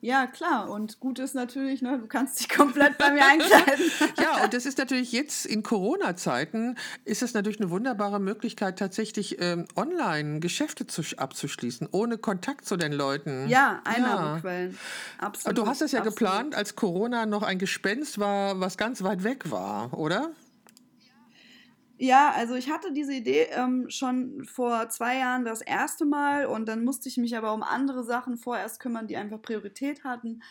Ja, klar. Und gut ist natürlich, ne, du kannst dich komplett bei mir einkleiden. ja, und das ist natürlich jetzt in Corona-Zeiten, ist es natürlich eine wunderbare Möglichkeit, tatsächlich ähm, online Geschäfte zu, abzuschließen, ohne Kontakt zu den Leuten. Ja, Einnahmequellen. Ja. Absolut. Du hast das ja absolut. geplant, als Corona noch ein Gespenst war, was ganz weit weg war, oder? Ja, also ich hatte diese Idee ähm, schon vor zwei Jahren das erste Mal und dann musste ich mich aber um andere Sachen vorerst kümmern, die einfach Priorität hatten.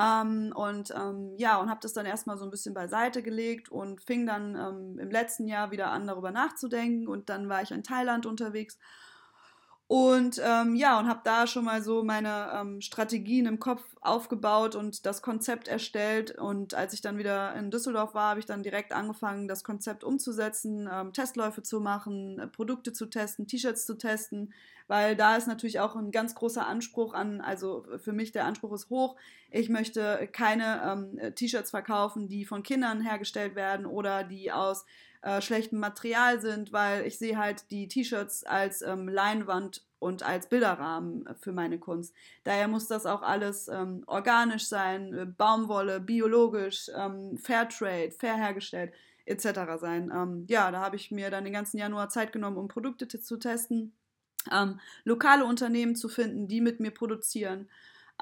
Ähm, und ähm, ja, und habe das dann erstmal so ein bisschen beiseite gelegt und fing dann ähm, im letzten Jahr wieder an, darüber nachzudenken. Und dann war ich in Thailand unterwegs und ähm, ja, und habe da schon mal so meine ähm, Strategien im Kopf aufgebaut und das Konzept erstellt. Und als ich dann wieder in Düsseldorf war, habe ich dann direkt angefangen, das Konzept umzusetzen, ähm, Testläufe zu machen, äh, Produkte zu testen, T-Shirts zu testen, weil da ist natürlich auch ein ganz großer Anspruch an, also für mich der Anspruch ist hoch. Ich möchte keine ähm, T-Shirts verkaufen, die von Kindern hergestellt werden oder die aus äh, schlechtem Material sind, weil ich sehe halt die T-Shirts als ähm, Leinwand und als Bilderrahmen für meine Kunst. Daher muss das auch alles ähm, organisch sein, äh, Baumwolle, biologisch, ähm, Fairtrade, fair hergestellt etc. sein. Ähm, ja, da habe ich mir dann den ganzen Januar Zeit genommen, um Produkte zu testen, ähm, lokale Unternehmen zu finden, die mit mir produzieren.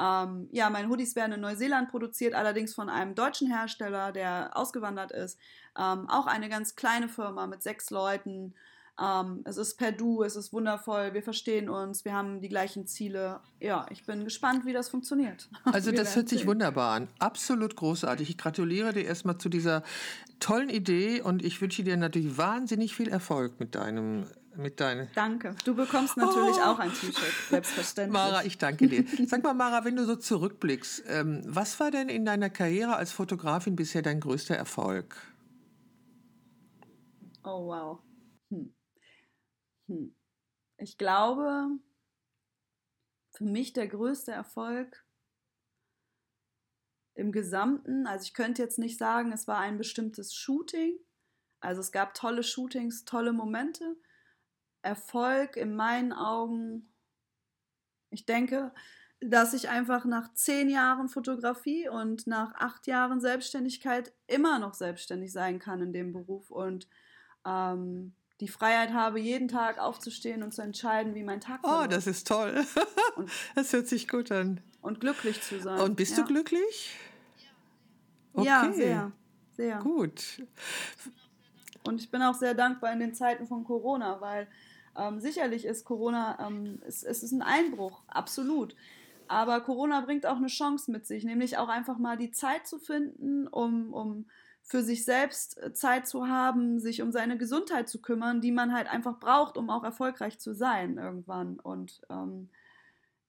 Ähm, ja, meine Hoodies werden in Neuseeland produziert, allerdings von einem deutschen Hersteller, der ausgewandert ist. Ähm, auch eine ganz kleine Firma mit sechs Leuten. Ähm, es ist per Du, es ist wundervoll, wir verstehen uns, wir haben die gleichen Ziele. Ja, ich bin gespannt, wie das funktioniert. Also das hört sich wunderbar an. Absolut großartig. Ich gratuliere dir erstmal zu dieser tollen Idee und ich wünsche dir natürlich wahnsinnig viel Erfolg mit deinem mit deinen. Danke. Du bekommst natürlich oh. auch ein T-Shirt, selbstverständlich. Mara, ich danke dir. Sag mal, Mara, wenn du so zurückblickst, ähm, was war denn in deiner Karriere als Fotografin bisher dein größter Erfolg? Oh, wow. Hm. Hm. Ich glaube, für mich der größte Erfolg im Gesamten. Also ich könnte jetzt nicht sagen, es war ein bestimmtes Shooting. Also es gab tolle Shootings, tolle Momente. Erfolg in meinen Augen, ich denke, dass ich einfach nach zehn Jahren Fotografie und nach acht Jahren Selbstständigkeit immer noch selbstständig sein kann in dem Beruf und ähm, die Freiheit habe, jeden Tag aufzustehen und zu entscheiden, wie mein Tag oh, verläuft. Oh, das ist toll. das hört sich gut an. Und glücklich zu sein. Und bist ja. du glücklich? Okay. Ja, sehr, sehr. Gut. Und ich bin auch sehr dankbar in den Zeiten von Corona, weil ähm, sicherlich ist Corona, ähm, es, es ist ein Einbruch, absolut. Aber Corona bringt auch eine Chance mit sich, nämlich auch einfach mal die Zeit zu finden, um, um für sich selbst äh, Zeit zu haben, sich um seine Gesundheit zu kümmern, die man halt einfach braucht, um auch erfolgreich zu sein irgendwann. Und ähm,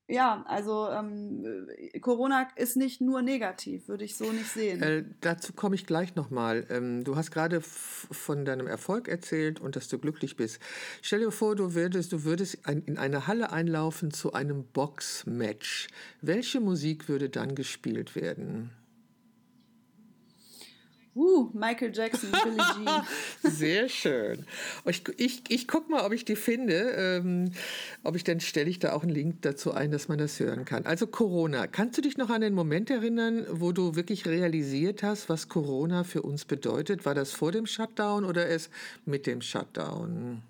ja, also ähm, Corona ist nicht nur negativ, würde ich so nicht sehen. Äh, dazu komme ich gleich nochmal. Ähm, du hast gerade von deinem Erfolg erzählt und dass du glücklich bist. Stell dir vor, du würdest, du würdest ein, in eine Halle einlaufen zu einem Boxmatch. Welche Musik würde dann gespielt werden? Uh, Michael Jackson, Billie Jean. Sehr schön. Ich, ich, ich gucke mal, ob ich die finde. Ähm, ob ich dann stelle ich da auch einen Link dazu ein, dass man das hören kann. Also Corona. Kannst du dich noch an den Moment erinnern, wo du wirklich realisiert hast, was Corona für uns bedeutet? War das vor dem Shutdown oder erst mit dem Shutdown?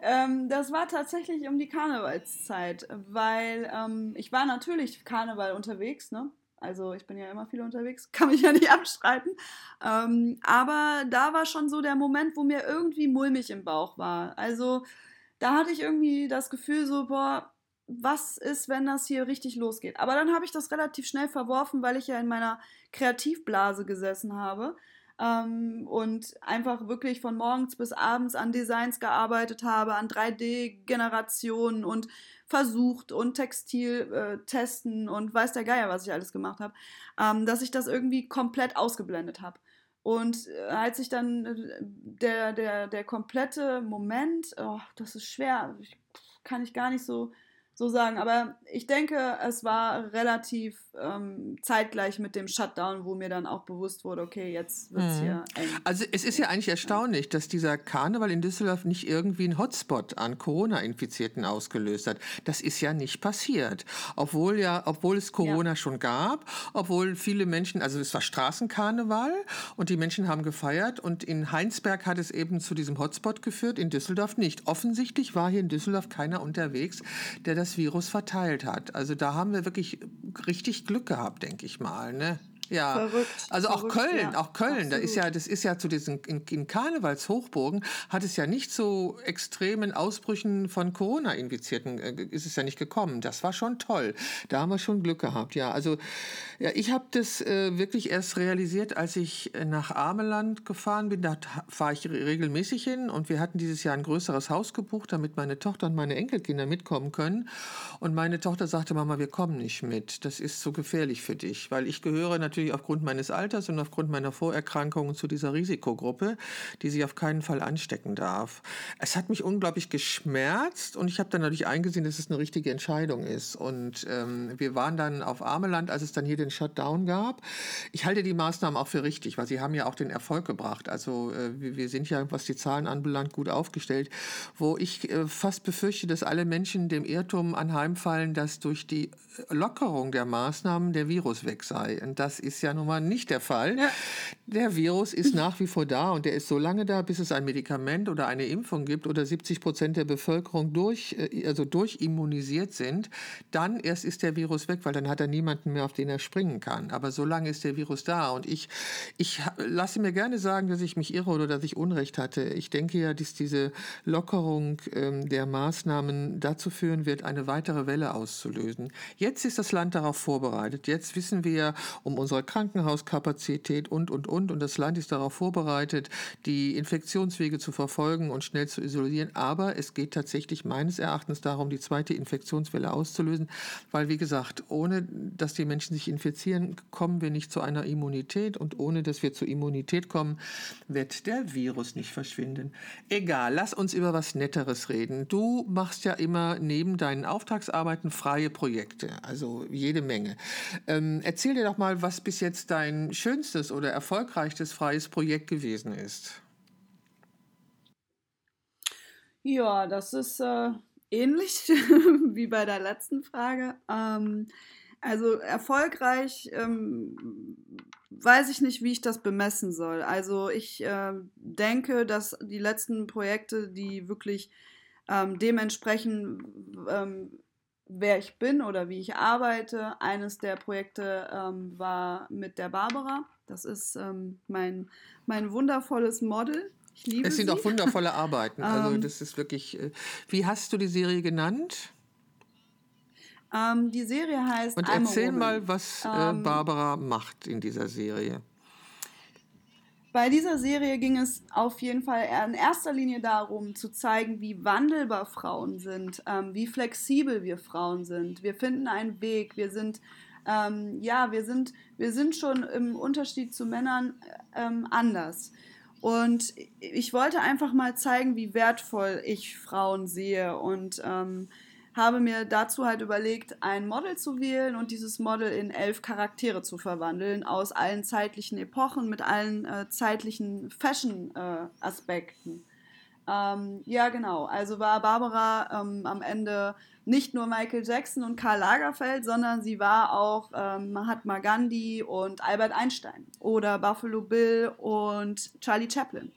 Ähm, das war tatsächlich um die Karnevalszeit, weil ähm, ich war natürlich Karneval unterwegs, ne? Also ich bin ja immer viel unterwegs, kann mich ja nicht abstreiten. Ähm, aber da war schon so der Moment, wo mir irgendwie mulmig im Bauch war. Also da hatte ich irgendwie das Gefühl so, boah, was ist, wenn das hier richtig losgeht? Aber dann habe ich das relativ schnell verworfen, weil ich ja in meiner Kreativblase gesessen habe ähm, und einfach wirklich von morgens bis abends an Designs gearbeitet habe, an 3D-Generationen und versucht und Textil äh, testen und weiß der Geier, was ich alles gemacht habe, ähm, dass ich das irgendwie komplett ausgeblendet habe. Und äh, als ich dann äh, der, der, der komplette Moment, oh, das ist schwer, kann ich gar nicht so so sagen. Aber ich denke, es war relativ ähm, zeitgleich mit dem Shutdown, wo mir dann auch bewusst wurde, okay, jetzt wird es mhm. hier eng. Also es ist ja eigentlich erstaunlich, dass dieser Karneval in Düsseldorf nicht irgendwie einen Hotspot an Corona-Infizierten ausgelöst hat. Das ist ja nicht passiert. Obwohl ja, obwohl es Corona ja. schon gab, obwohl viele Menschen, also es war Straßenkarneval und die Menschen haben gefeiert und in Heinsberg hat es eben zu diesem Hotspot geführt, in Düsseldorf nicht. Offensichtlich war hier in Düsseldorf keiner unterwegs, der das das Virus verteilt hat. Also da haben wir wirklich richtig Glück gehabt, denke ich mal. Ne? Ja, verrückt, also auch verrückt, Köln, ja. auch Köln, da ist ja, das ist ja zu diesen in, in Karnevalshochburgen hat es ja nicht zu extremen Ausbrüchen von Corona-Infizierten äh, ist es ja nicht gekommen. Das war schon toll. Da haben wir schon Glück gehabt. Ja, also ja, ich habe das äh, wirklich erst realisiert, als ich nach Ameland gefahren bin. Da fahre ich regelmäßig hin und wir hatten dieses Jahr ein größeres Haus gebucht, damit meine Tochter und meine Enkelkinder mitkommen können. Und meine Tochter sagte, Mama, wir kommen nicht mit. Das ist so gefährlich für dich, weil ich gehöre natürlich natürlich aufgrund meines Alters und aufgrund meiner Vorerkrankungen zu dieser Risikogruppe, die sich auf keinen Fall anstecken darf. Es hat mich unglaublich geschmerzt und ich habe dann natürlich eingesehen, dass es eine richtige Entscheidung ist. Und ähm, wir waren dann auf Armeland, als es dann hier den Shutdown gab. Ich halte die Maßnahmen auch für richtig, weil sie haben ja auch den Erfolg gebracht. Also äh, wir sind ja, was die Zahlen anbelangt, gut aufgestellt, wo ich äh, fast befürchte, dass alle Menschen dem Irrtum anheimfallen, dass durch die Lockerung der Maßnahmen der Virus weg sei. Und das ist ja nun mal nicht der Fall. Ja. Der Virus ist nach wie vor da und der ist so lange da, bis es ein Medikament oder eine Impfung gibt oder 70 Prozent der Bevölkerung durch, äh, also durchimmunisiert sind. Dann erst ist der Virus weg, weil dann hat er niemanden mehr, auf den er springen kann. Aber so lange ist der Virus da. Und ich, ich lasse mir gerne sagen, dass ich mich irre oder dass ich Unrecht hatte. Ich denke ja, dass diese Lockerung ähm, der Maßnahmen dazu führen wird, eine weitere Welle auszulösen. Jetzt ist das Land darauf vorbereitet. Jetzt wissen wir um unsere Krankenhauskapazität und, und, und. Und das Land ist darauf vorbereitet, die Infektionswege zu verfolgen und schnell zu isolieren. Aber es geht tatsächlich meines Erachtens darum, die zweite Infektionswelle auszulösen, weil, wie gesagt, ohne dass die Menschen sich infizieren, kommen wir nicht zu einer Immunität. Und ohne dass wir zur Immunität kommen, wird der Virus nicht verschwinden. Egal, lass uns über was Netteres reden. Du machst ja immer neben deinen Auftragsarbeiten freie Projekte, also jede Menge. Ähm, erzähl dir doch mal, was bis jetzt dein schönstes oder erfolgreichstes freies Projekt gewesen ist. Ja, das ist äh, ähnlich wie bei der letzten Frage. Ähm, also erfolgreich ähm, weiß ich nicht, wie ich das bemessen soll. Also ich äh, denke, dass die letzten Projekte, die wirklich ähm, dementsprechend, ähm, wer ich bin oder wie ich arbeite, eines der Projekte ähm, war mit der Barbara. Das ist ähm, mein, mein wundervolles Model. Ich liebe es sind sie. auch wundervolle Arbeiten. Also ähm, das ist wirklich. Äh, wie hast du die Serie genannt? Ähm, die Serie heißt. Und erzähl mal, was äh, ähm, Barbara macht in dieser Serie. Bei dieser Serie ging es auf jeden Fall in erster Linie darum, zu zeigen, wie wandelbar Frauen sind, ähm, wie flexibel wir Frauen sind. Wir finden einen Weg, wir sind, ähm, ja, wir sind, wir sind schon im Unterschied zu Männern ähm, anders. Und ich wollte einfach mal zeigen, wie wertvoll ich Frauen sehe und ähm, habe mir dazu halt überlegt, ein Model zu wählen und dieses Model in elf Charaktere zu verwandeln, aus allen zeitlichen Epochen, mit allen äh, zeitlichen Fashion-Aspekten. Äh, ähm, ja, genau. Also war Barbara ähm, am Ende nicht nur Michael Jackson und Karl Lagerfeld, sondern sie war auch ähm, Mahatma Gandhi und Albert Einstein oder Buffalo Bill und Charlie Chaplin.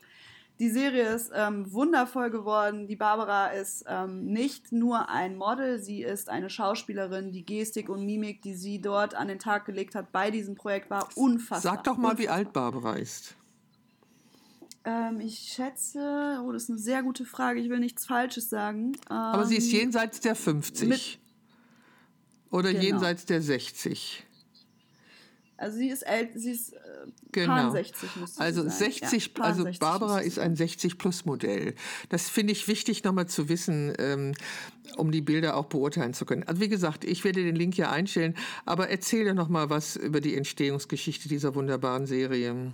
Die Serie ist ähm, wundervoll geworden. Die Barbara ist ähm, nicht nur ein Model, sie ist eine Schauspielerin. Die Gestik und Mimik, die sie dort an den Tag gelegt hat bei diesem Projekt, war unfassbar. Sag doch mal, unfassbar. wie alt Barbara ist. Ähm, ich schätze, oh, das ist eine sehr gute Frage. Ich will nichts Falsches sagen. Aber sie ist ähm, jenseits der 50. oder genau. jenseits der 60. Also sie ist alt, sie ist äh, genau. 60 müsste Also sein. 60, ja, also Barbara ist ein 60 plus Modell. Das finde ich wichtig nochmal zu wissen, ähm, um die Bilder auch beurteilen zu können. Also wie gesagt, ich werde den Link hier einstellen, aber erzähle noch mal was über die Entstehungsgeschichte dieser wunderbaren Serie.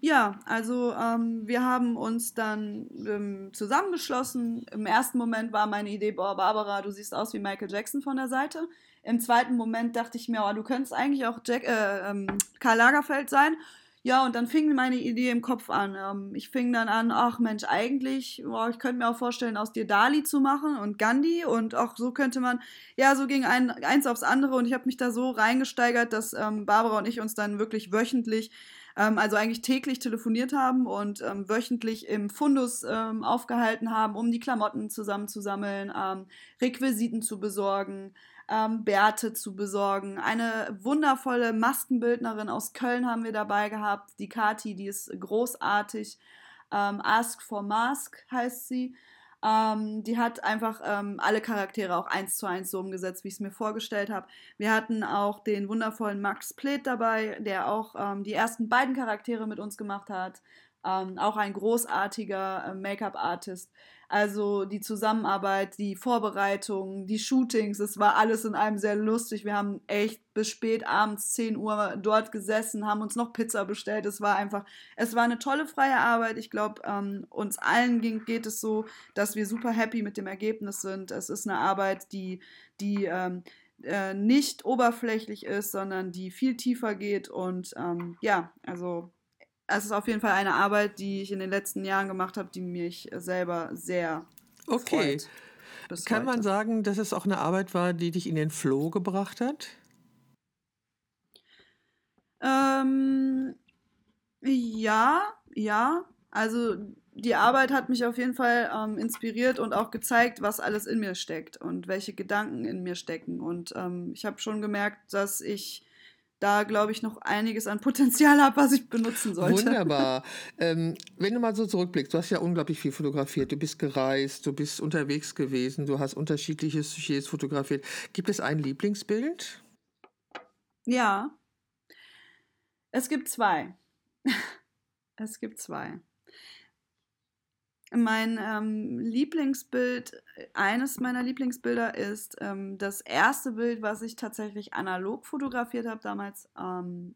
Ja, also ähm, wir haben uns dann ähm, zusammengeschlossen. Im ersten Moment war meine Idee, boah, Barbara, du siehst aus wie Michael Jackson von der Seite. Im zweiten Moment dachte ich mir, oh, du könntest eigentlich auch Jack, äh, ähm, Karl Lagerfeld sein. Ja, und dann fing meine Idee im Kopf an. Ähm, ich fing dann an, ach Mensch, eigentlich, boah, ich könnte mir auch vorstellen, aus dir Dali zu machen und Gandhi und auch so könnte man, ja, so ging ein, eins aufs andere und ich habe mich da so reingesteigert, dass ähm, Barbara und ich uns dann wirklich wöchentlich ähm, also eigentlich täglich telefoniert haben und ähm, wöchentlich im Fundus ähm, aufgehalten haben, um die Klamotten zusammenzusammeln, ähm, Requisiten zu besorgen, ähm, Bärte zu besorgen. Eine wundervolle Maskenbildnerin aus Köln haben wir dabei gehabt, die Kati, die ist großartig. Ähm, Ask for Mask heißt sie. Ähm, die hat einfach ähm, alle Charaktere auch eins zu eins so umgesetzt, wie ich es mir vorgestellt habe. Wir hatten auch den wundervollen Max Pleth dabei, der auch ähm, die ersten beiden Charaktere mit uns gemacht hat. Ähm, auch ein großartiger äh, Make-up-Artist. Also die Zusammenarbeit, die Vorbereitung, die Shootings, es war alles in einem sehr lustig. Wir haben echt bis spät abends 10 Uhr dort gesessen, haben uns noch Pizza bestellt. Es war einfach, es war eine tolle freie Arbeit. Ich glaube, ähm, uns allen ging, geht es so, dass wir super happy mit dem Ergebnis sind. Es ist eine Arbeit, die, die ähm, äh, nicht oberflächlich ist, sondern die viel tiefer geht. Und ähm, ja, also es ist auf jeden Fall eine Arbeit, die ich in den letzten Jahren gemacht habe, die mich selber sehr okay. freut. Kann heute. man sagen, dass es auch eine Arbeit war, die dich in den Flow gebracht hat? Ähm, ja, ja. Also die Arbeit hat mich auf jeden Fall ähm, inspiriert und auch gezeigt, was alles in mir steckt und welche Gedanken in mir stecken. Und ähm, ich habe schon gemerkt, dass ich da, glaube ich, noch einiges an Potenzial habe, was ich benutzen sollte. Wunderbar. Ähm, wenn du mal so zurückblickst, du hast ja unglaublich viel fotografiert, du bist gereist, du bist unterwegs gewesen, du hast unterschiedliche Sujets fotografiert. Gibt es ein Lieblingsbild? Ja. Es gibt zwei. es gibt zwei. Mein ähm, Lieblingsbild, eines meiner Lieblingsbilder ist ähm, das erste Bild, was ich tatsächlich analog fotografiert habe, damals ähm,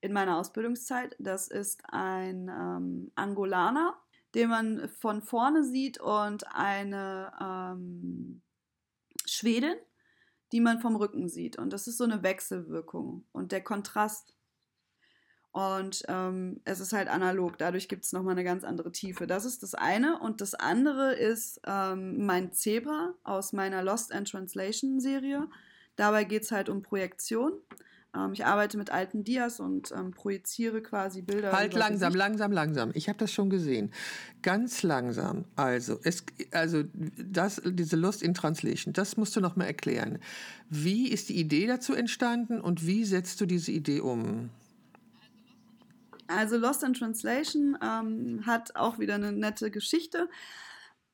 in meiner Ausbildungszeit. Das ist ein ähm, Angolaner, den man von vorne sieht und eine ähm, Schwedin, die man vom Rücken sieht. Und das ist so eine Wechselwirkung. Und der Kontrast und ähm, es ist halt analog, dadurch gibt es nochmal eine ganz andere Tiefe. Das ist das eine. Und das andere ist ähm, mein Zebra aus meiner Lost and Translation Serie. Dabei geht es halt um Projektion. Ähm, ich arbeite mit alten Dias und ähm, projiziere quasi Bilder. Halt langsam, Gesicht. langsam, langsam. Ich habe das schon gesehen. Ganz langsam. Also, es, also das, diese Lost in Translation, das musst du nochmal erklären. Wie ist die Idee dazu entstanden und wie setzt du diese Idee um? Also Lost in Translation ähm, hat auch wieder eine nette Geschichte.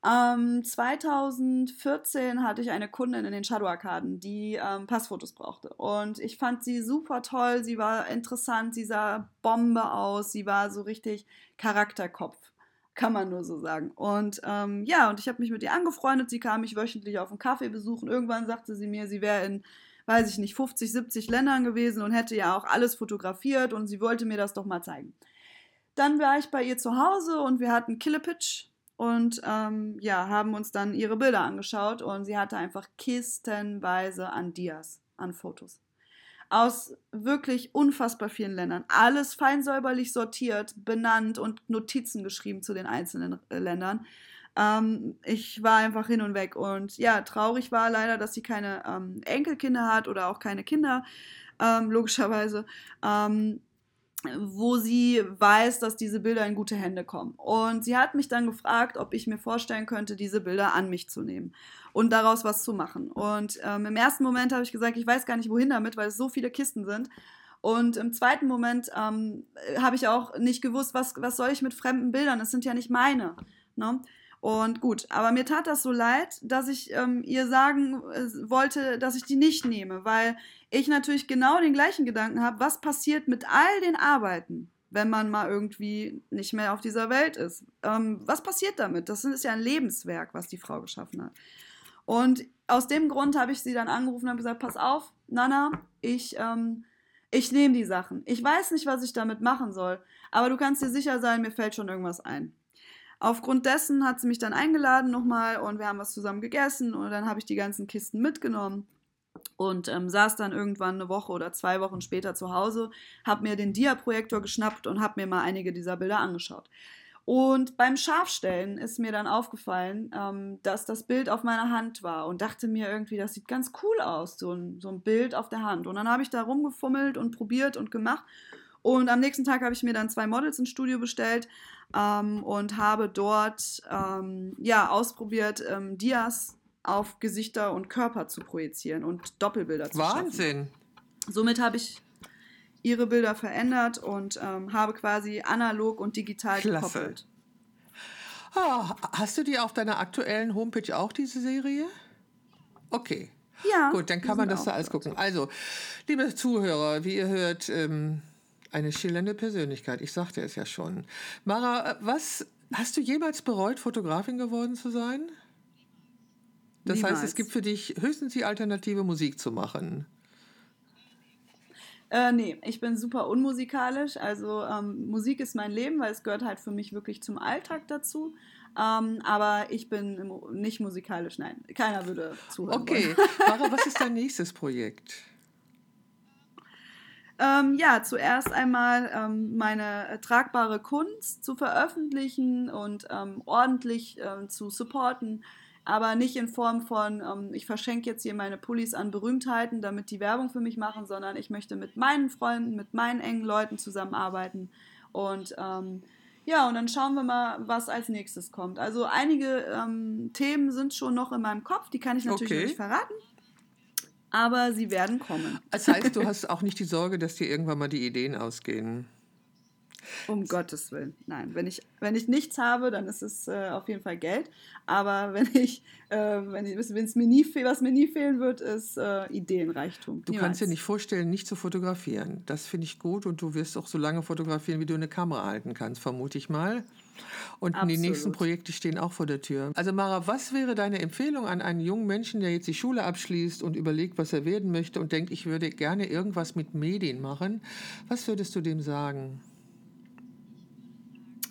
Ähm, 2014 hatte ich eine Kundin in den Shadow-Arkaden, die ähm, Passfotos brauchte. Und ich fand sie super toll, sie war interessant, sie sah Bombe aus, sie war so richtig Charakterkopf, kann man nur so sagen. Und ähm, ja, und ich habe mich mit ihr angefreundet, sie kam mich wöchentlich auf einen Kaffee besuchen. Irgendwann sagte sie mir, sie wäre in weiß ich nicht, 50, 70 Ländern gewesen und hätte ja auch alles fotografiert und sie wollte mir das doch mal zeigen. Dann war ich bei ihr zu Hause und wir hatten Killepitch und ähm, ja, haben uns dann ihre Bilder angeschaut und sie hatte einfach kistenweise an Dias, an Fotos. Aus wirklich unfassbar vielen Ländern. Alles fein säuberlich sortiert, benannt und Notizen geschrieben zu den einzelnen äh, Ländern. Ähm, ich war einfach hin und weg. Und ja, traurig war leider, dass sie keine ähm, Enkelkinder hat oder auch keine Kinder, ähm, logischerweise. Ähm, wo sie weiß, dass diese Bilder in gute Hände kommen. Und sie hat mich dann gefragt, ob ich mir vorstellen könnte, diese Bilder an mich zu nehmen und daraus was zu machen. Und ähm, im ersten Moment habe ich gesagt, ich weiß gar nicht, wohin damit, weil es so viele Kisten sind. Und im zweiten Moment ähm, habe ich auch nicht gewusst, was, was soll ich mit fremden Bildern? Es sind ja nicht meine. Ne? Und gut, aber mir tat das so leid, dass ich ähm, ihr sagen äh, wollte, dass ich die nicht nehme, weil ich natürlich genau den gleichen Gedanken habe, was passiert mit all den Arbeiten, wenn man mal irgendwie nicht mehr auf dieser Welt ist. Ähm, was passiert damit? Das ist ja ein Lebenswerk, was die Frau geschaffen hat. Und aus dem Grund habe ich sie dann angerufen und gesagt, pass auf, Nana, ich, ähm, ich nehme die Sachen. Ich weiß nicht, was ich damit machen soll, aber du kannst dir sicher sein, mir fällt schon irgendwas ein. Aufgrund dessen hat sie mich dann eingeladen nochmal und wir haben was zusammen gegessen und dann habe ich die ganzen Kisten mitgenommen und ähm, saß dann irgendwann eine Woche oder zwei Wochen später zu Hause, habe mir den Dia-Projektor geschnappt und habe mir mal einige dieser Bilder angeschaut. Und beim Scharfstellen ist mir dann aufgefallen, ähm, dass das Bild auf meiner Hand war und dachte mir irgendwie, das sieht ganz cool aus, so ein, so ein Bild auf der Hand. Und dann habe ich da rumgefummelt und probiert und gemacht. Und am nächsten Tag habe ich mir dann zwei Models ins Studio bestellt, ähm, und habe dort ähm, ja, ausprobiert, ähm, Dias auf Gesichter und Körper zu projizieren und Doppelbilder zu Wahnsinn. Schaffen. Somit habe ich ihre Bilder verändert und ähm, habe quasi analog und digital Klasse. gekoppelt. Oh, hast du die auf deiner aktuellen Homepage auch, diese Serie? Okay. Ja. Gut, dann kann man das da alles gucken. Also, liebe Zuhörer, wie ihr hört, ähm, eine schillernde Persönlichkeit, ich sagte es ja schon. Mara, was hast du jemals bereut, Fotografin geworden zu sein? Das Niemals. heißt, es gibt für dich höchstens die Alternative, Musik zu machen. Äh, nee, ich bin super unmusikalisch. Also ähm, Musik ist mein Leben, weil es gehört halt für mich wirklich zum Alltag dazu. Ähm, aber ich bin nicht musikalisch, nein. Keiner würde zuhören. Okay, Mara, was ist dein nächstes Projekt? Ähm, ja, zuerst einmal ähm, meine äh, tragbare Kunst zu veröffentlichen und ähm, ordentlich ähm, zu supporten, aber nicht in Form von, ähm, ich verschenke jetzt hier meine Pullis an Berühmtheiten, damit die Werbung für mich machen, sondern ich möchte mit meinen Freunden, mit meinen engen Leuten zusammenarbeiten und ähm, ja, und dann schauen wir mal, was als nächstes kommt. Also einige Themen sind schon noch in meinem Kopf, die kann ich natürlich okay. nicht verraten aber sie werden kommen. Das heißt, du hast auch nicht die Sorge, dass dir irgendwann mal die Ideen ausgehen. Um Gottes Willen. Nein, wenn ich, wenn ich nichts habe, dann ist es äh, auf jeden Fall Geld. Aber wenn ich, äh, wenn es mir nie was mir nie fehlen wird, ist äh, Ideenreichtum. Du Niemals. kannst dir nicht vorstellen, nicht zu fotografieren. Das finde ich gut und du wirst auch so lange fotografieren, wie du eine Kamera halten kannst, vermute ich mal. Und Absolut. die nächsten Projekte stehen auch vor der Tür. Also Mara, was wäre deine Empfehlung an einen jungen Menschen, der jetzt die Schule abschließt und überlegt, was er werden möchte und denkt, ich würde gerne irgendwas mit Medien machen? Was würdest du dem sagen?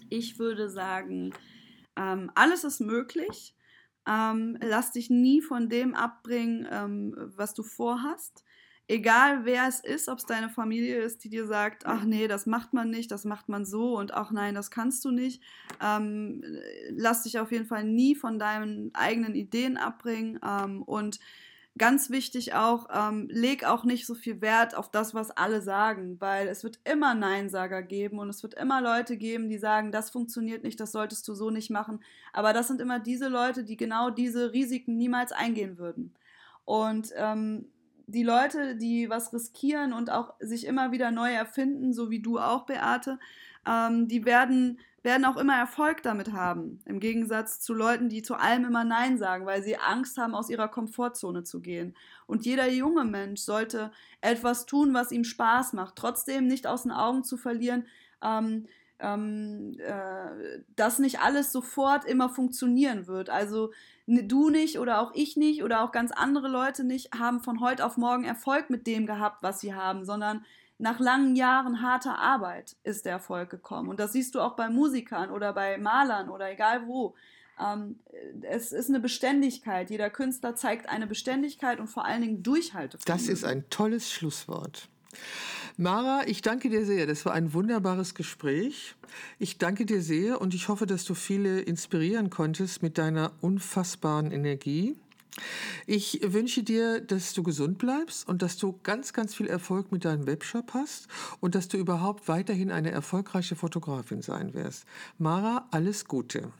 Ich würde sagen, ähm, alles ist möglich. Ähm, lass dich nie von dem abbringen, ähm, was du vorhast. Egal wer es ist, ob es deine Familie ist, die dir sagt, ach nee, das macht man nicht, das macht man so und ach nein, das kannst du nicht. Ähm, lass dich auf jeden Fall nie von deinen eigenen Ideen abbringen ähm, und Ganz wichtig auch, ähm, leg auch nicht so viel Wert auf das, was alle sagen, weil es wird immer Neinsager geben und es wird immer Leute geben, die sagen, das funktioniert nicht, das solltest du so nicht machen. Aber das sind immer diese Leute, die genau diese Risiken niemals eingehen würden. Und ähm, die Leute, die was riskieren und auch sich immer wieder neu erfinden, so wie du auch, Beate, ähm, die werden werden auch immer Erfolg damit haben. Im Gegensatz zu Leuten, die zu allem immer Nein sagen, weil sie Angst haben, aus ihrer Komfortzone zu gehen. Und jeder junge Mensch sollte etwas tun, was ihm Spaß macht. Trotzdem nicht aus den Augen zu verlieren, ähm, ähm, äh, dass nicht alles sofort immer funktionieren wird. Also du nicht oder auch ich nicht oder auch ganz andere Leute nicht haben von heute auf morgen Erfolg mit dem gehabt, was sie haben, sondern nach langen Jahren harter Arbeit ist der Erfolg gekommen. Und das siehst du auch bei Musikern oder bei Malern oder egal wo. Ähm, es ist eine Beständigkeit. Jeder Künstler zeigt eine Beständigkeit und vor allen Dingen Durchhaltevermögen. Das ist ein tolles Schlusswort. Mara, ich danke dir sehr. Das war ein wunderbares Gespräch. Ich danke dir sehr und ich hoffe, dass du viele inspirieren konntest mit deiner unfassbaren Energie. Ich wünsche dir, dass du gesund bleibst und dass du ganz, ganz viel Erfolg mit deinem Webshop hast und dass du überhaupt weiterhin eine erfolgreiche Fotografin sein wirst. Mara, alles Gute.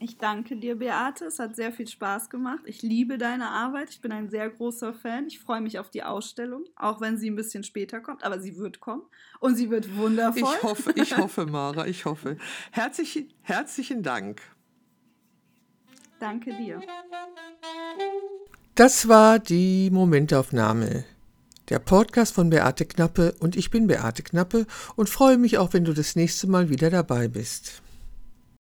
Ich danke dir, Beate. Es hat sehr viel Spaß gemacht. Ich liebe deine Arbeit. Ich bin ein sehr großer Fan. Ich freue mich auf die Ausstellung, auch wenn sie ein bisschen später kommt, aber sie wird kommen und sie wird wundervoll. Ich hoffe, ich hoffe, Mara, ich hoffe. Herzlich, herzlichen Dank. Danke dir. Das war die Momentaufnahme. Der Podcast von Beate Knappe und ich bin Beate Knappe und freue mich auch, wenn du das nächste Mal wieder dabei bist.